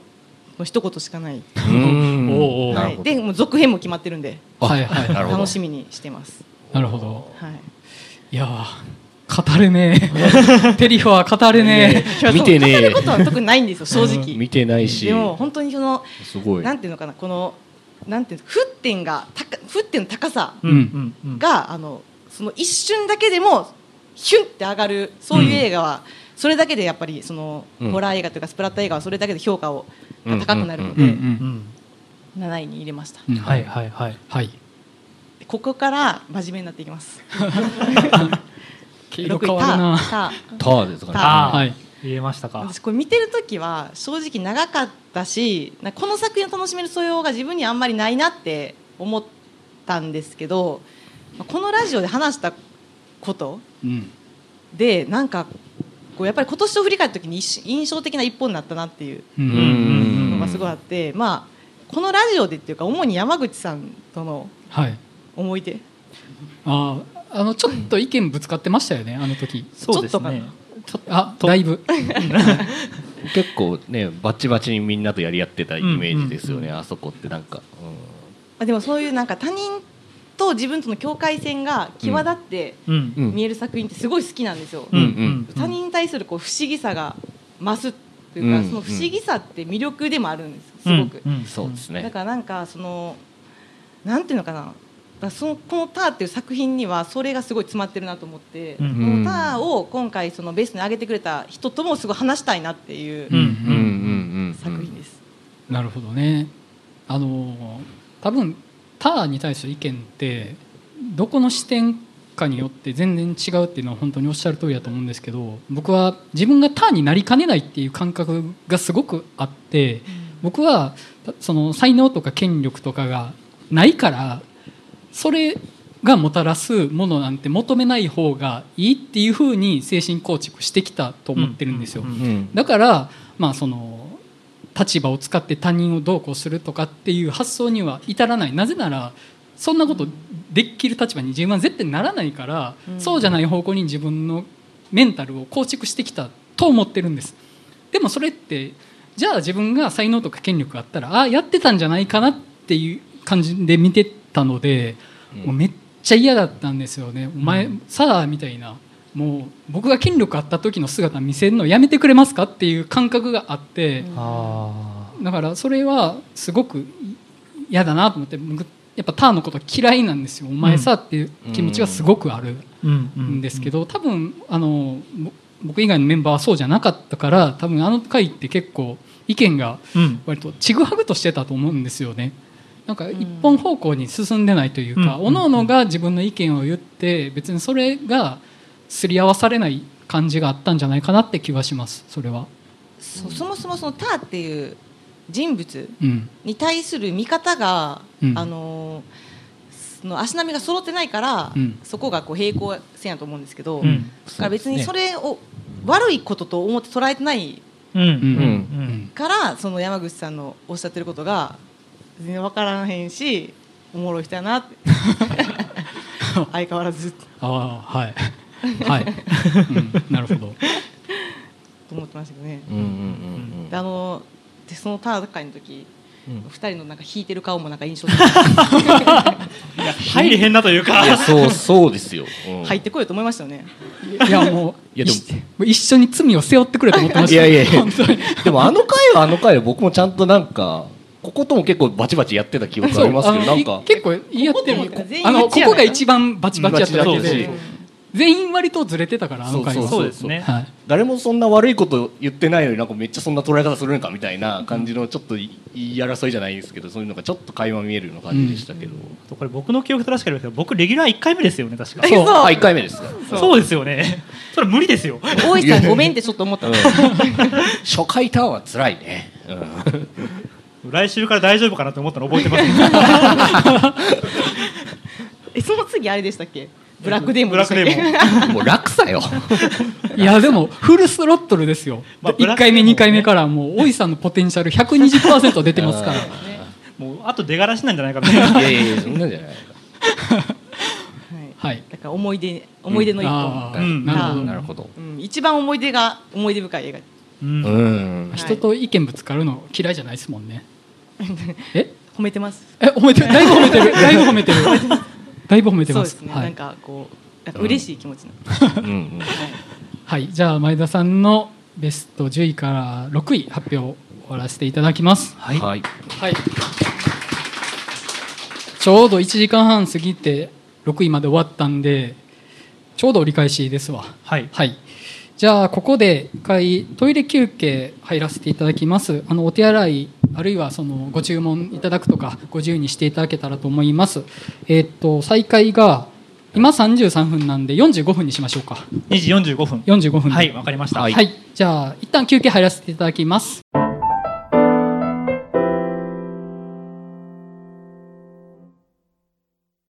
の一言しかない、はい、でもう続編も決まってるんで。はいはい。楽しみにしてます、なるほど。はい、いやー語れねえ。テリファー語れねえ。見てね語ることは特にないんですよ正直、見てないし。でも本当にそのすごい。なんていうのかなこのなんていうの沸点が高沸点の高さうん。うんうんが、あのその一瞬だけでもヒュンって上がるそういう映画は、それだけでやっぱりその、うん。ホラー映画というかスプラッター映画はそれだけで評価をうん高くなるのうんうで、うん。ん7位に入れました、うんはいはいはいはい。でここから真面目になっていきます。毛色変わるな。タター。ですかね。タあーはい入れましたか？私これ見てる時は正直長かったしこの作品を楽しめる素養が自分にあんまりないなって思ったんですけどまあこのラジオで話したことうん。でなんかこうやっぱり今年を振り返った時に一印象的な一本になったなっていうのがすごいあって、まあこのラジオでっていうか主に山口さんとのはい。思い出？あーあのちょっと意見ぶつかってましたよねあの時。そうですちょっとかねあだいぶ結構ねバチバチにみんなとやり合ってたイメージですよね、うんうんあそこってなんか、まあでもそういうなんか他人と自分との境界線が際立ってうん。うん。見える作品ってすごい好きなんですよ、うんうん。他人に対するこう不思議さが増すというか、うん。その不思議さって魅力でもあるんですすごく、うん。うん。そうですね。だからなんかそのなんていうのかなそのこの「ター」っていう作品にはそれがすごい詰まってるなと思って、うんこの「ター」を今回そのベストに上げてくれた人ともすごい話したいなっていううんうんうんうん作品です。なるほどね。あの多分ターに対する意見ってどこの視点かによって全然違うっていうのは本当におっしゃる通りだと思うんですけど僕は自分がターになりかねないっていう感覚がすごくあって僕はその才能とか権力とかがないからそれがもたらすものなんて求めない方がいいっていうふうに精神構築してきたと思ってるんですよ。だから、まあ、その立場を使って他人をどうこうするとかっていう発想には至らない。なぜならそんなことできる立場に自分は絶対ならないから、うん。そうじゃない方向に自分のメンタルを構築してきたと思ってるんです。でもそれってじゃあ自分が才能とか権力があったらああやってたんじゃないかなっていう感じで見てたので、うん。もうめっちゃ嫌だったんですよね。お前、さあみたいな。もう僕が権力あった時の姿見せるのやめてくれますかっていう感覚があって、あだからそれはすごく嫌だなと思って僕やっぱターのこと嫌いなんですよ。お前さっていう気持ちがすごくあるんですけど多分あのぼ僕以外のメンバーはそうじゃなかったから多分あの回って結構意見がうん。割とちぐはぐとしてたと思うんですよね。なんか一本方向に進んでないというか、うん。各々が自分の意見を言って別にそれがすり合わされない感じがあったんじゃないかなって気はしますそれは。そそもそもその「ター」っていう人物うん。に対する見方が、うん。あのその足並みが揃ってないから、うん。そこがこう平行線やと思うんですけど、うん。だから別にそれを悪いことと思って捉えてないからその山口さんのおっしゃってることが全然分からへんしおもろい人やな。っ て相変わらず。ああはい。はい、うん、なるほど。と思ってましたけどね。うんうんうんであのでそのター会の時うん。二人のなんか引いてる顔もなんか印象的。入れへんなというか。いやそうそうですよ、うん。入ってこいよと思いましたよね。いやもういやでも一もう一緒に罪を背負ってくれと思ってました。いやいやいや。本当に。でもあの回はあの回で僕もちゃんとなんかこことも結構バチバチやってた記憶ありますけどなんか。結構言い合ってるあのここが一番バチバチやっただけで全員割とずれてたからあの回は。そうそうですね。はい。誰もそんな悪いこと言ってないのになんかめっちゃそんな捉え方するのかみたいな感じのちょっと言い争いじゃないですけどそういうのがちょっと垣間見えるような感じでしたけど、これ僕の記憶正しければ僕レギュラー1回目ですよね確か。そう。あ1回目です。かそうですよね。それ無理ですよ。大石さんごめんってちょっと思った。う ん初回ターンは辛いね、うん来週から大丈夫かなって思ったの覚えてます えその次あれでしたっけ？ブラックデーモンブラックデーモン。もう楽さよ。いやでもフルスロットルですよ、まあ1回目ブラックデーモンね。2回目からもう大井さんのポテンシャル120%出てますから。もうあと出がらしなんじゃないかみたいな。いやいやいやそんなんじゃない。はい。はい。だから思い出思い出の一あ本。ーうん。なるほどうん。一番思い出が思い出深い映画。うん。うん。はい人と意見ぶつかるの嫌いじゃないですもんねえ？褒めてます。え褒めてる？だいぶ褒めてる。だいぶ褒めてる。だいぶ褒めてまそうですすね。なんはい、かこうなんか嬉しい気持ちな。うんうんはい、じゃあ前田さんのベスト10位から6位発表を終わらせていただきます。はい、はい。ちょうど1時間半過ぎて6位まで終わったんでちょうど折り返しですわ。はい。はいじゃあここで一回トイレ休憩入らせていただきます。あのお手洗いあるいはそのご注文いただくとかご自由にしていただけたらと思います。えーっと再開が今33分なんで45分にしましょうか。2時45分。45分。ではいわかりました。はいはい、じゃあ一旦休憩入らせていただきます